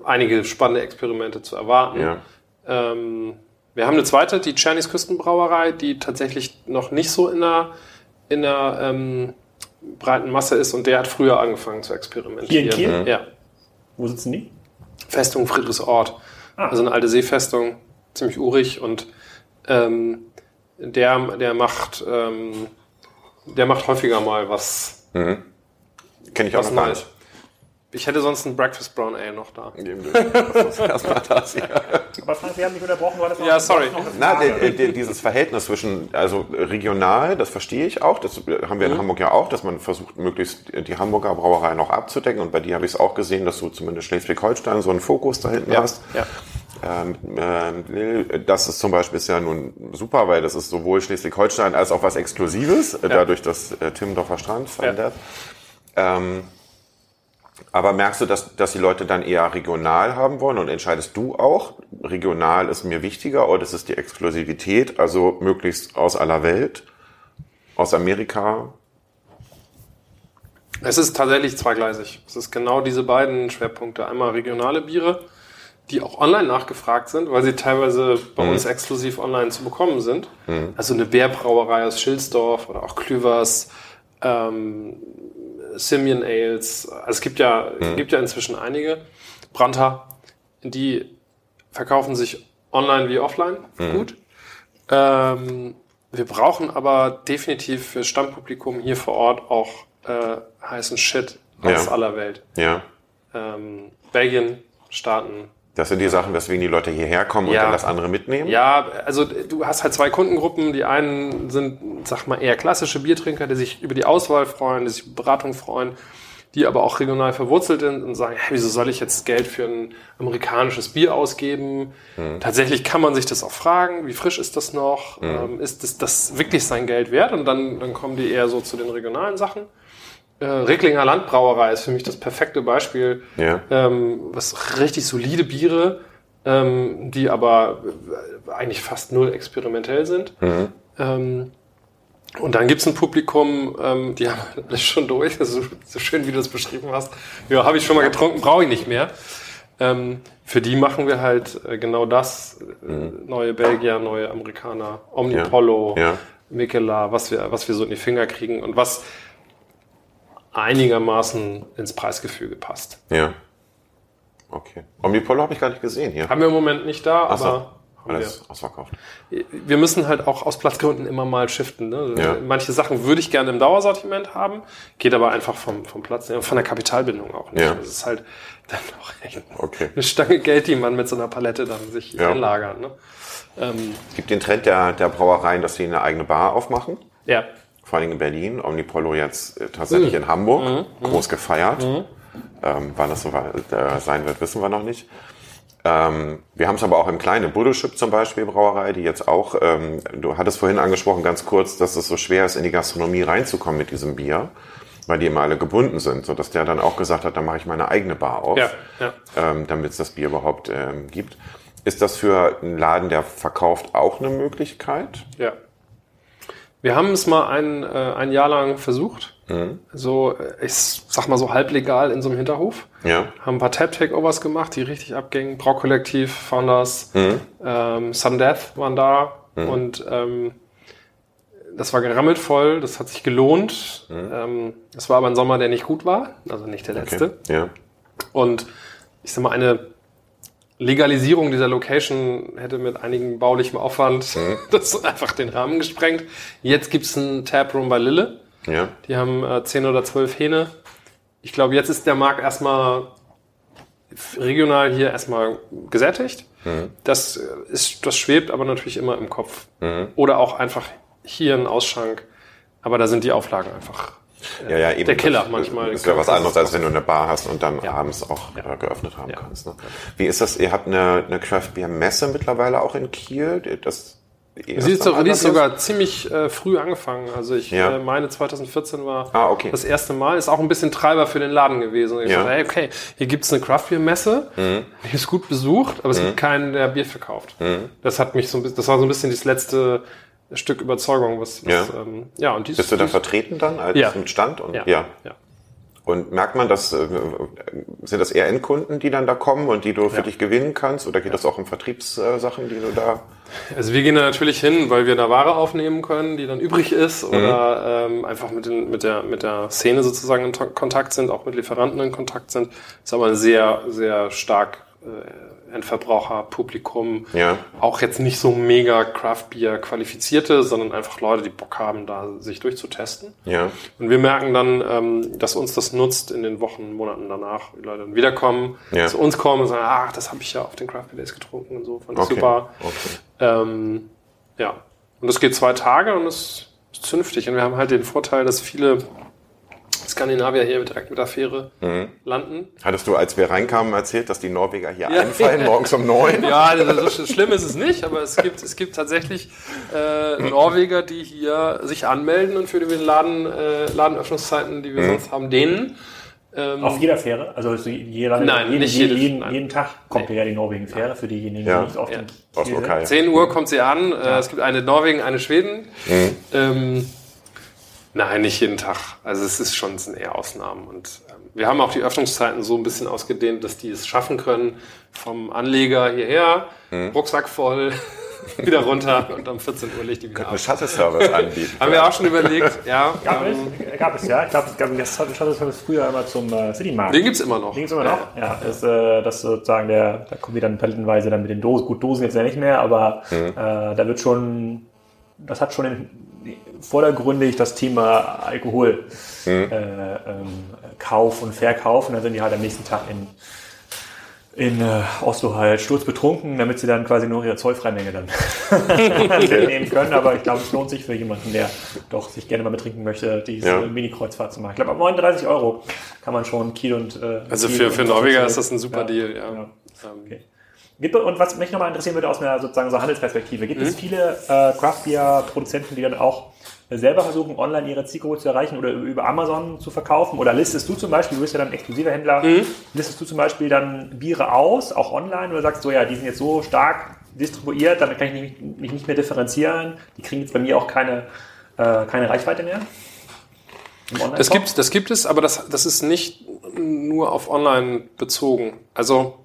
einige spannende Experimente zu erwarten. Ja. Ähm, wir haben eine zweite, die Chinese Küstenbrauerei, die tatsächlich noch nicht so in der, in der ähm, breiten Masse ist und der hat früher angefangen zu experimentieren. Hier in Kiel? Ja. Wo sitzen die? Festung Friedrichsort. Ah. Also eine alte Seefestung, ziemlich urig und ähm, der, der macht ähm, der macht häufiger mal was, Kenne ich auch was noch gar Neues. nicht. Ich hätte sonst ein Breakfast Brown Ale noch da. Erstmal das hier. Aber Frank, wir haben dich unterbrochen, weil das noch, Ja, sorry. noch eine Na, der, der, dieses Verhältnis zwischen, also regional, das verstehe ich auch, das haben wir in Hamburg ja auch, dass man versucht, möglichst die Hamburger Brauerei noch abzudecken. Und bei dir habe ich es auch gesehen, dass du zumindest Schleswig-Holstein so einen Fokus da hinten Ja, hast. ja. Ähm, Lille, das ist zum Beispiel ist ja nun super, weil das ist sowohl Schleswig-Holstein als auch was Exklusives, äh, dadurch, dass äh, Timmendorfer Strand verändert. Ähm, Aber merkst du, dass, dass die Leute dann eher regional haben wollen und entscheidest du auch, regional ist mir wichtiger oder ist es die Exklusivität, also möglichst aus aller Welt, aus Amerika? Es ist tatsächlich zweigleisig. Es ist genau diese beiden Schwerpunkte. Einmal regionale Biere, die auch online nachgefragt sind, weil sie teilweise bei mhm. uns exklusiv online zu bekommen sind. Mhm. Also eine Bärbrauerei aus Schilsdorf oder auch Klüvers, ähm, Simeon Ales. Also es gibt ja, mhm. gibt ja inzwischen einige. Branta, die verkaufen sich online wie offline mhm. gut. Ähm, wir brauchen aber definitiv für Stammpublikum hier vor Ort auch äh, heißen Shit aus ja. aller Welt. Ja. Ähm, Belgien, Staaten, das sind die Sachen, weswegen die Leute hierher kommen ja. und dann das andere mitnehmen? Ja, also du hast halt zwei Kundengruppen. Die einen sind, sag mal, eher klassische Biertrinker, die sich über die Auswahl freuen, die sich über Beratung freuen, die aber auch regional verwurzelt sind und sagen, hey, wieso soll ich jetzt Geld für ein amerikanisches Bier ausgeben? Hm. Tatsächlich kann man sich das auch fragen, wie frisch ist das noch? Hm. Ähm, ist das, das wirklich sein Geld wert? Und dann, dann kommen die eher so zu den regionalen Sachen. Äh, Recklinger Landbrauerei ist für mich das perfekte Beispiel. Ja. Ähm, was richtig solide Biere, ähm, die aber eigentlich fast null experimentell sind. Mhm. Ähm, und dann gibt's ein Publikum, ähm, die haben das schon durch, das so, so schön, wie du das beschrieben hast. Ja, habe ich schon mal getrunken, brauche ich nicht mehr. Ähm, für die machen wir halt äh, genau das. Mhm. Neue Belgier, neue Amerikaner, Omnipollo, ja. ja. Mikela, was wir, was wir so in die Finger kriegen und was einigermaßen ins Preisgefüge passt. Ja. Okay. Omnipolo habe ich gar nicht gesehen hier. Haben wir im Moment nicht da, Ach so. aber alles wir. ausverkauft. Wir müssen halt auch aus Platzgründen immer mal shiften. Ne? Ja. Manche Sachen würde ich gerne im Dauersortiment haben, geht aber einfach vom, vom Platz, von der Kapitalbindung auch nicht. Ja. Das ist halt dann auch echt okay. eine Stange Geld, die man mit so einer Palette dann sich ja. einlagert. Ne? Ähm, es gibt den Trend der, der Brauereien, dass sie eine eigene Bar aufmachen. Ja vor allem in Berlin, Omnipollo jetzt äh, tatsächlich mhm. in Hamburg, mhm. mhm. groß gefeiert. Mhm. Ähm, wann das so äh, sein wird, wissen wir noch nicht. Ähm, wir haben es aber auch im kleinen, Buddelschip zum Beispiel, Brauerei, die jetzt auch, ähm, du hattest vorhin angesprochen ganz kurz, dass es so schwer ist, in die Gastronomie reinzukommen mit diesem Bier, weil die immer alle gebunden sind, so dass der dann auch gesagt hat, dann mache ich meine eigene Bar auf, ja, ja. Ähm, damit es das Bier überhaupt ähm, gibt. Ist das für einen Laden, der verkauft, auch eine Möglichkeit? Ja, wir haben es mal ein, äh, ein Jahr lang versucht. Mhm. So, äh, ich sag mal so halblegal in so einem Hinterhof. Ja. Haben ein paar Tab-Takeovers gemacht, die richtig abgingen. Braukollektiv, Founders, mhm. ähm, Sun Death waren da. Mhm. Und ähm, das war gerammelt voll, das hat sich gelohnt. Mhm. Ähm, das war aber ein Sommer, der nicht gut war, also nicht der letzte. Okay. Ja. Und ich sag mal, eine Legalisierung dieser Location hätte mit einigem baulichem Aufwand mhm. das einfach den Rahmen gesprengt. Jetzt gibt's ein Taproom bei Lille. Ja. Die haben äh, 10 oder 12 Hähne. Ich glaube, jetzt ist der Markt erstmal regional hier erstmal gesättigt. Mhm. Das äh, ist, das schwebt aber natürlich immer im Kopf. Mhm. Oder auch einfach hier ein Ausschank. Aber da sind die Auflagen einfach ja, ja, eben. Der Killer das, manchmal. Ist ja was anderes, als wenn du eine Bar hast und dann ja. abends auch ja. Äh, geöffnet haben kannst. Ne? Wie ist das? Ihr habt eine, eine Craft Beer Messe mittlerweile auch in Kiel. Das Sie ist, die ist sogar ziemlich äh, früh angefangen. Also ich ja. äh, meine 2014 war ah, okay. das erste Mal. Ist auch ein bisschen Treiber für den Laden gewesen. ich ja. dachte, hey, okay, hier gibt's eine Craft Beer Messe, mhm. die ist gut besucht, aber es mhm. gibt keinen, der Bier verkauft. Mhm. Das hat mich so ein bisschen, das war so ein bisschen das letzte Stück Überzeugung, was, was ja. Ähm, ja und dies, Bist du da vertreten dann als ja. Stand? Und, ja. ja. ja. Und merkt man, dass äh, sind das eher Endkunden, die dann da kommen und die du für ja. dich gewinnen kannst, oder geht das auch um Vertriebssachen, die du da? Also wir gehen da natürlich hin, weil wir da Ware aufnehmen können, die dann übrig ist, mhm. oder ähm, einfach mit, den, mit, der, mit der Szene sozusagen in Kontakt sind, auch mit Lieferanten in Kontakt sind. Das ist aber sehr, sehr stark äh, Endverbraucherpublikum. Ja. Auch jetzt nicht so mega Craft Beer Qualifizierte, sondern einfach Leute, die Bock haben, da sich durchzutesten. Ja. Und wir merken dann, ähm, dass uns das nutzt in den Wochen, Monaten danach, die Leute dann wiederkommen, ja. zu uns kommen und sagen, ach, das habe ich ja auf den Craft Beer Days getrunken und so, fand ich okay. super. Okay. Ähm, ja. Und das geht zwei Tage und es ist zünftig. Und wir haben halt den Vorteil, dass viele Skandinavier hier direkt mit der Fähre mhm. landen. Hattest du, als wir reinkamen, erzählt, dass die Norweger hier ja. einfallen morgens um neun? Ja, so schlimm ist es nicht, aber es gibt, es gibt tatsächlich äh, Norweger, die hier sich anmelden und für die Laden, äh, Ladenöffnungszeiten, die wir mhm. sonst haben, denen Ähm, Auf jeder Fähre? Also jeder, Nein, jeden, nicht jeden, jeden, jeden Tag kommt nee. ja die Norwegen-Fähre für diejenigen, ja. die nicht auf ja. den 10 Uhr kommt sie an. Äh, ja. Es gibt eine Norwegen, eine Schweden. Mhm. Ähm, nein, nicht jeden Tag. Also es ist schon sind eher Ausnahmen. Und ähm, wir haben auch die Öffnungszeiten so ein bisschen ausgedehnt, dass die es schaffen können, vom Anleger hierher, mhm. Rucksack voll, wieder runter und um 14 Uhr legt die wieder ab. Shuttle-Service anbieten. Haben wir auch schon überlegt, ja. Gab, ähm, es, gab es, ja. Ich glaube, es gab das Shuttle-Service früher immer zum äh, City-Markt. Den gibt es immer noch. Den gibt es immer noch? Ja, ja ist, äh, das sozusagen der, da kommen wir dann palettenweise dann mit den Dosen. Gut, Dosen jetzt ja nicht mehr, aber mhm. äh, da wird schon, das hat schon in, vordergründig das Thema Alkohol, mhm. äh, ähm, Kauf und Verkauf und dann sind die halt am nächsten Tag in in äh, Oslo halt sturzbetrunken, damit sie dann quasi nur ihre Zollfreimenge dann nehmen können. Aber ich glaube, es lohnt sich für jemanden, der doch sich gerne mal betrinken möchte, diese ja. Mini-Kreuzfahrt zu machen. Ich glaube, ab 39 Euro kann man schon Kiel und äh, Also für, für Norweger ist das ein super ja, Deal, ja. Genau. Okay. Gibt, und was mich nochmal interessieren würde aus einer sozusagen so Handelsperspektive, gibt mhm. es viele äh, Craft Beer Produzenten, die dann auch selber versuchen, online ihre Zielgruppe zu erreichen oder über Amazon zu verkaufen? Oder listest du zum Beispiel, du bist ja dann exklusiver Händler, mhm. listest du zum Beispiel dann Biere aus, auch online, oder sagst du, ja, die sind jetzt so stark distribuiert, damit kann ich mich, mich nicht mehr differenzieren, die kriegen jetzt bei mir auch keine, äh, keine Reichweite mehr? Das gibt, das gibt es, aber das, das ist nicht nur auf online bezogen. Also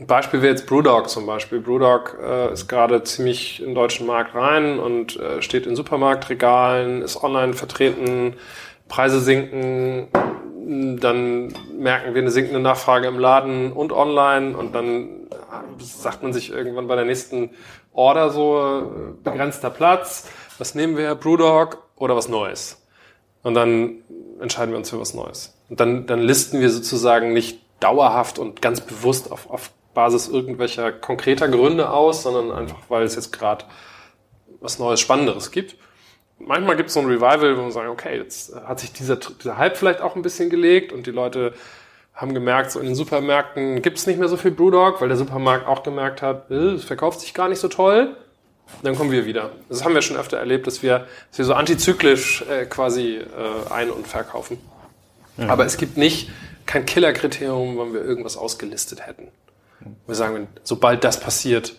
ein Beispiel wäre jetzt Brewdog zum Beispiel. Brewdog äh, ist gerade ziemlich im deutschen Markt rein und äh, steht in Supermarktregalen, ist online vertreten, Preise sinken, dann merken wir eine sinkende Nachfrage im Laden und online und dann sagt man sich irgendwann bei der nächsten Order so, begrenzter Platz, was nehmen wir, Brewdog oder was Neues? Und dann entscheiden wir uns für was Neues. Und dann, dann listen wir sozusagen nicht dauerhaft und ganz bewusst auf, auf Basis irgendwelcher konkreter Gründe aus, sondern einfach, weil es jetzt gerade was Neues, Spannenderes gibt. Manchmal gibt es so ein Revival, wo man sagt, okay, jetzt hat sich dieser, dieser Hype vielleicht auch ein bisschen gelegt und die Leute haben gemerkt, so in den Supermärkten gibt es nicht mehr so viel Brewdog, weil der Supermarkt auch gemerkt hat, äh, es verkauft sich gar nicht so toll. Dann kommen wir wieder. Das haben wir schon öfter erlebt, dass wir, dass wir so antizyklisch äh, quasi äh, ein- und verkaufen. Mhm. Aber es gibt nicht kein Killerkriterium, wann wir irgendwas ausgelistet hätten. Wir sagen, sobald das passiert,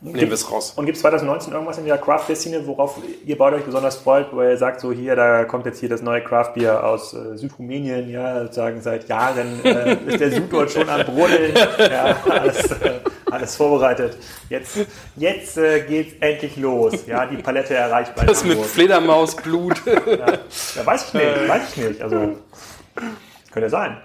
nehmen wir es raus. Und gibt es 2019 irgendwas in der Craft-Szene, worauf ihr beide euch besonders freut, wo ihr sagt, so hier, da kommt jetzt hier das neue Craft-Bier aus äh, Südrumänien, ja, sozusagen seit Jahren äh, ist der Süd dort schon am Brodeln, ja, alles, äh, alles vorbereitet. Jetzt, jetzt äh, geht's endlich los, ja, die Palette erreicht bei Das mit Fledermausblut. ja, ja, weiß ich nicht, weiß ich nicht, also könnte sein.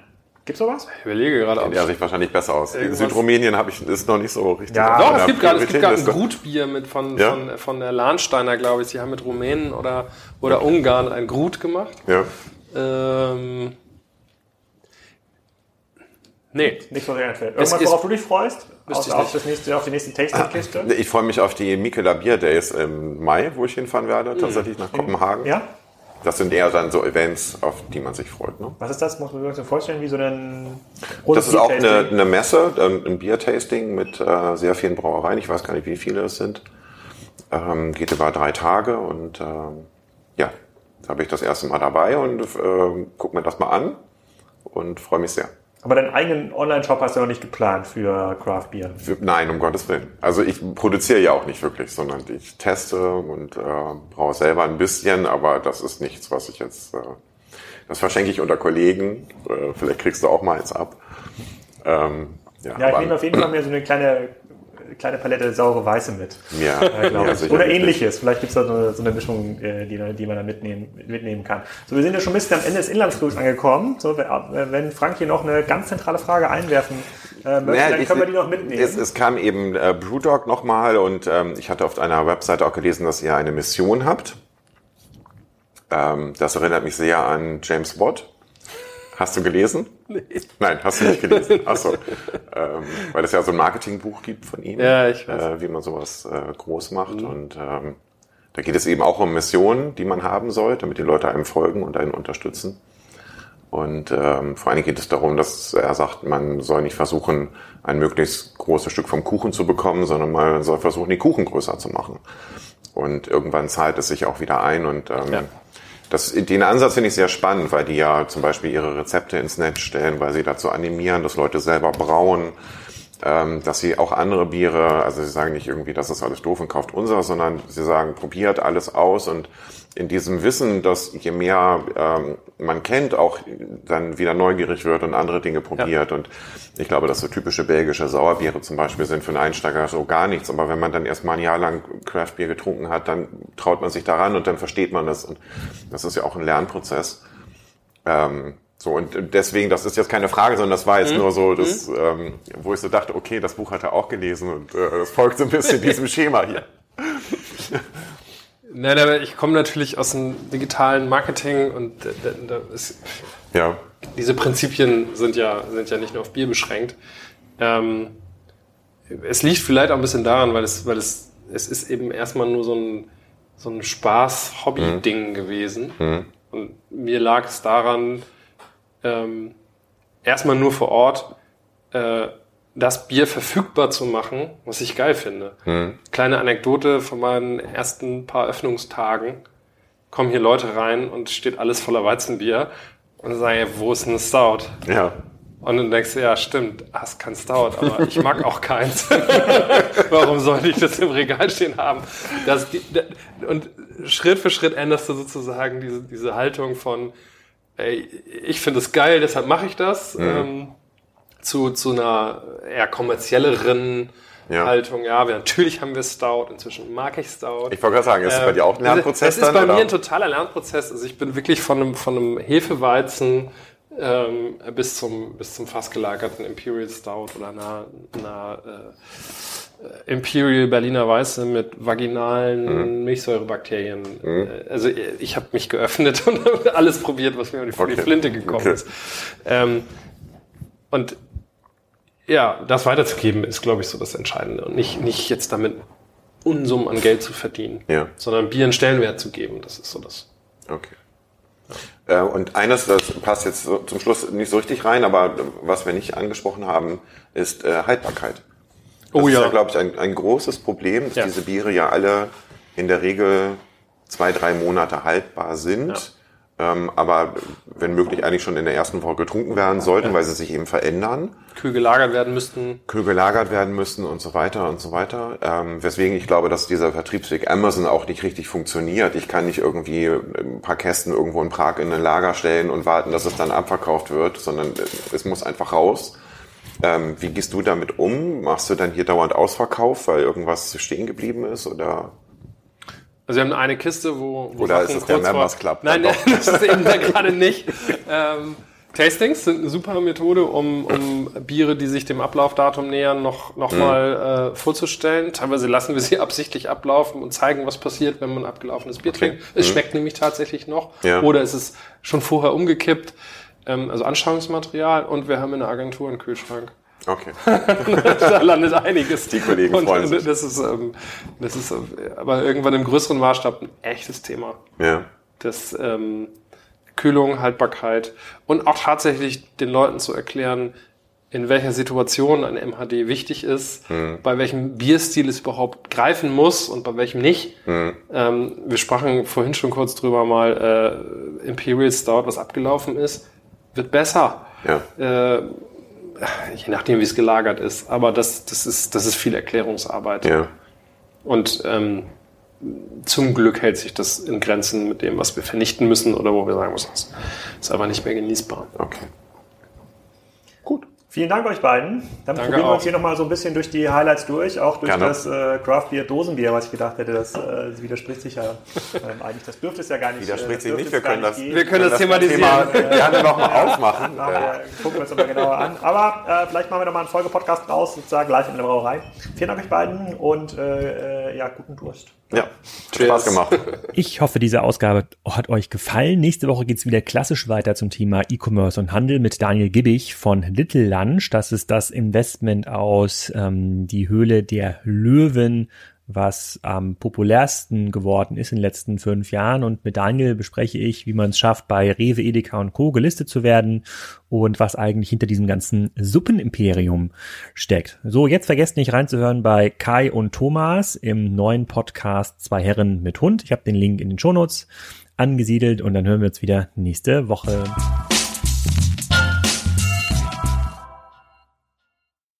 Gibt's sowas? Ich überlege gerade. Kennt ja sich wahrscheinlich besser aus. Irgendwas. Südrumänien habe ich ist noch nicht so richtig. Ja, doch, es gibt gerade es gibt gerade ein Grutbier mit von, ja? von, von der Lahnsteiner, glaube ich. Sie haben mit Rumänen oder, oder okay. Ungarn ein Grut gemacht. Ja. Ähm, nee. Nicht so einfällt. Irgendwas, worauf du dich freust? Außer auf, das nächste, auf die nächste Tasting-Kiste? Ich freue mich auf die Mikela Bier Days im Mai, wo ich hinfahren werde, tatsächlich nach Kopenhagen. Ja? Das sind eher dann so Events, auf die man sich freut. Ne? Was ist das? Muss man sich vorstellen, wie so ein Das ist auch eine, eine, Messe, ähm, ein Biertasting mit äh, sehr vielen Brauereien. Ich weiß gar nicht, wie viele es sind. Ähm, geht über drei Tage und ähm, ja, da habe ich das erste Mal dabei und äh, guck mir das mal an und freue mich sehr. Aber deinen eigenen Online-Shop hast du noch nicht geplant für Craft Beer? Für, nein, um Gottes Willen. Also ich produziere ja auch nicht wirklich, sondern ich teste und äh, brauche selber ein bisschen, aber das ist nichts, was ich jetzt, äh, das verschenke ich unter Kollegen. Äh, vielleicht kriegst du auch mal eins ab. Ähm, ja, ja, ich nehme auf jeden Fall mir so eine kleine kleine Palette saure Weiße mit. Ja, äh, ja Oder ähnliches. Vielleicht gibt es da so eine, so eine Mischung, äh, die, die, man da mitnehmen, mitnehmen kann. So, wir sind ja schon ein bisschen am Ende des Inlandsflugs angekommen. So, wenn Frank hier noch eine ganz zentrale Frage einwerfen äh, möchte, naja, dann können wir die noch mitnehmen. Es, es kam eben äh, Brewdog nochmal und ähm, ich hatte auf einer Webseite auch gelesen, dass ihr eine Mission habt. Ähm, das erinnert mich sehr an James Watt. Hast du gelesen? Nee. Nein, hast du nicht gelesen. Achso. ähm, weil es ja so ein Marketingbuch gibt von ihm, ja, ich weiß. Äh, wie man sowas äh, groß macht. Mhm. Und ähm, da geht es eben auch um Missionen, die man haben soll, damit die Leute einem folgen und einen unterstützen. Und ähm, vor allem geht es darum, dass er sagt, man soll nicht versuchen, ein möglichst großes Stück vom Kuchen zu bekommen, sondern man soll versuchen, die Kuchen größer zu machen. Und irgendwann zahlt es sich auch wieder ein und ähm, ja das, den Ansatz finde ich sehr spannend, weil die ja zum Beispiel ihre Rezepte ins Netz stellen, weil sie dazu animieren, dass Leute selber brauen, ähm, dass sie auch andere Biere, also sie sagen nicht irgendwie, das ist alles doof und kauft unser, sondern sie sagen, probiert alles aus und in diesem Wissen, dass je mehr ähm, man kennt, auch dann wieder neugierig wird und andere Dinge probiert. Ja. Und ich glaube, dass so typische belgische Sauerbiere zum Beispiel sind für einen Einsteiger so gar nichts. Aber wenn man dann erst mal ein Jahr lang Craftbier getrunken hat, dann traut man sich daran und dann versteht man das. Und das ist ja auch ein Lernprozess. Ähm, so, und deswegen, das ist jetzt keine Frage, sondern das war jetzt mhm. nur so, das, mhm. ähm, wo ich so dachte, okay, das Buch hat er auch gelesen und äh, das folgt so ein bisschen diesem Schema hier. Nein, aber ich komme natürlich aus dem digitalen Marketing und da, da ist, ja. diese Prinzipien sind ja, sind ja nicht nur auf Bier beschränkt. Ähm, es liegt vielleicht auch ein bisschen daran, weil es, weil es, es ist eben erstmal nur so ein, so ein Spaß-Hobby-Ding mhm. gewesen. Mhm. Und mir lag es daran, ähm, erstmal nur vor Ort äh, das Bier verfügbar zu machen, was ich geil finde. Mhm. Kleine Anekdote von meinen ersten paar Öffnungstagen. Kommen hier Leute rein und steht alles voller Weizenbier und sagen, wo ist ein Stout? Ja. Und dann denkst du, ja, stimmt, hast kein Stout, aber ich mag auch keins. Warum sollte ich das im Regal stehen haben? Das, und Schritt für Schritt änderst du sozusagen diese, diese Haltung von, ey, ich finde es geil, deshalb mache ich das. Mhm. Ähm, zu, zu einer eher kommerzielleren ja. Haltung. Ja, wir, natürlich haben wir Stout, inzwischen mag ich Stout. Ich wollte gerade sagen, ist es äh, bei dir auch ein Lernprozess? Es ist bei oder? mir ein totaler Lernprozess. Also ich bin wirklich von einem, von einem Hefeweizen ähm, bis zum bis zum fast gelagerten Imperial Stout oder einer, einer äh, Imperial Berliner Weiße mit vaginalen mhm. Milchsäurebakterien. Mhm. Äh, also ich habe mich geöffnet und alles probiert, was mir auf die, okay. Flinte gekommen okay. ist. Ähm, und ja, das weiterzugeben ist, glaube ich, so das Entscheidende. Und nicht, nicht jetzt damit Unsummen an Geld zu verdienen, ja. sondern Bier einen Stellenwert zu geben. Das ist so das. Okay. Ja. Äh, und eines, das passt jetzt so zum Schluss nicht so richtig rein, aber was wir nicht angesprochen haben, ist äh, Haltbarkeit. Das oh, ist ja, ja glaube ich, ein, ein großes Problem, dass ja. diese Biere ja alle in der Regel zwei, drei Monate haltbar sind. Ähm, aber wenn möglich eigentlich schon in der ersten Woche getrunken werden sollten, ja. weil sie sich eben verändern. Kühl gelagert werden müssten. Kühl gelagert werden müssten und so weiter und so weiter. Ähm, weswegen ich glaube, dass dieser Vertriebsweg Amazon auch nicht richtig funktioniert. Ich kann nicht irgendwie ein paar Kästen irgendwo in Prag in ein Lager stellen und warten, dass es dann abverkauft wird, sondern es muss einfach raus. Ähm, wie gehst du damit um? Machst du dann hier dauernd Ausverkauf, weil irgendwas stehen geblieben ist oder? Also wir haben eine Kiste, wo, wo Oder Sachen ist es der Members Club? Nein, das ist eben da gerade nicht. Ähm, Tastings sind eine super Methode, um, um Biere, die sich dem Ablaufdatum nähern, noch, noch mhm. mal äh, vorzustellen. Teilweise lassen wir sie absichtlich ablaufen und zeigen, was passiert, wenn man abgelaufenes Bier okay. trinkt. Es mhm. schmeckt nämlich tatsächlich noch. Ja. Oder es ist schon vorher umgekippt. Ähm, also Anschauungsmaterial und wir haben in der Agentur einen Kühlschrank. Okay. da landet einiges. Die Kollegen und, freuen sich. Das ist, ähm, das ist aber irgendwann im größeren Maßstab ein echtes Thema. Ja. Das ähm, Kühlung, Haltbarkeit und auch tatsächlich den Leuten zu erklären, in welcher Situation ein MHD wichtig ist, mhm. bei welchem Bierstil es überhaupt greifen muss und bei welchem nicht. Mhm. Ähm, wir sprachen vorhin schon kurz drüber mal, äh, Imperial Stout, was abgelaufen ist, wird besser. Ja. Äh, je nachdem, wie es gelagert ist. Aber das, das, ist, das ist viel Erklärungsarbeit. Ja. Und ähm, zum Glück hält sich das in Grenzen mit dem, was wir vernichten müssen oder wo wir sagen müssen, es ist aber nicht mehr genießbar. Okay. Vielen Dank euch beiden. Dann Danke probieren wir uns hier nochmal so ein bisschen durch die Highlights durch, auch durch Gerne. das äh, Craft Beer Dosenbier, was ich gedacht hätte, das, äh, widerspricht sich ja ähm, eigentlich. Das dürfte es ja gar nicht. Widerspricht äh, sich nicht, wir können das, wir können das, thematisieren. Thema gerne nochmal aufmachen. Nachher ja. gucken wir uns nochmal genauer an. Aber äh, vielleicht machen wir nochmal einen Folge-Podcast raus, sozusagen live in der Brauerei. Vielen Dank euch beiden und äh, äh ja, guten Durst. Ja, Cheers. Spaß gemacht. Ich hoffe, diese Ausgabe hat euch gefallen. Nächste Woche geht's wieder klassisch weiter zum Thema E-Commerce und Handel mit Daniel Gibbig von Little Lunch. Das ist das Investment aus ähm, Die Höhle der Löwen was am populärsten geworden ist in den letzten fünf Jahren. Und mit Daniel bespreche ich, wie man es schafft, bei Rewe, Edeka und Co. gelistet zu werden und was eigentlich hinter diesem ganzen Suppenimperium steckt. So, jetzt vergesst nicht reinzuhören bei Kai und Thomas im neuen Podcast Zwei Herren mit Hund. Ich habe den Link in den Shownotes. angesiedelt und dann hören wir uns wieder nächste Woche.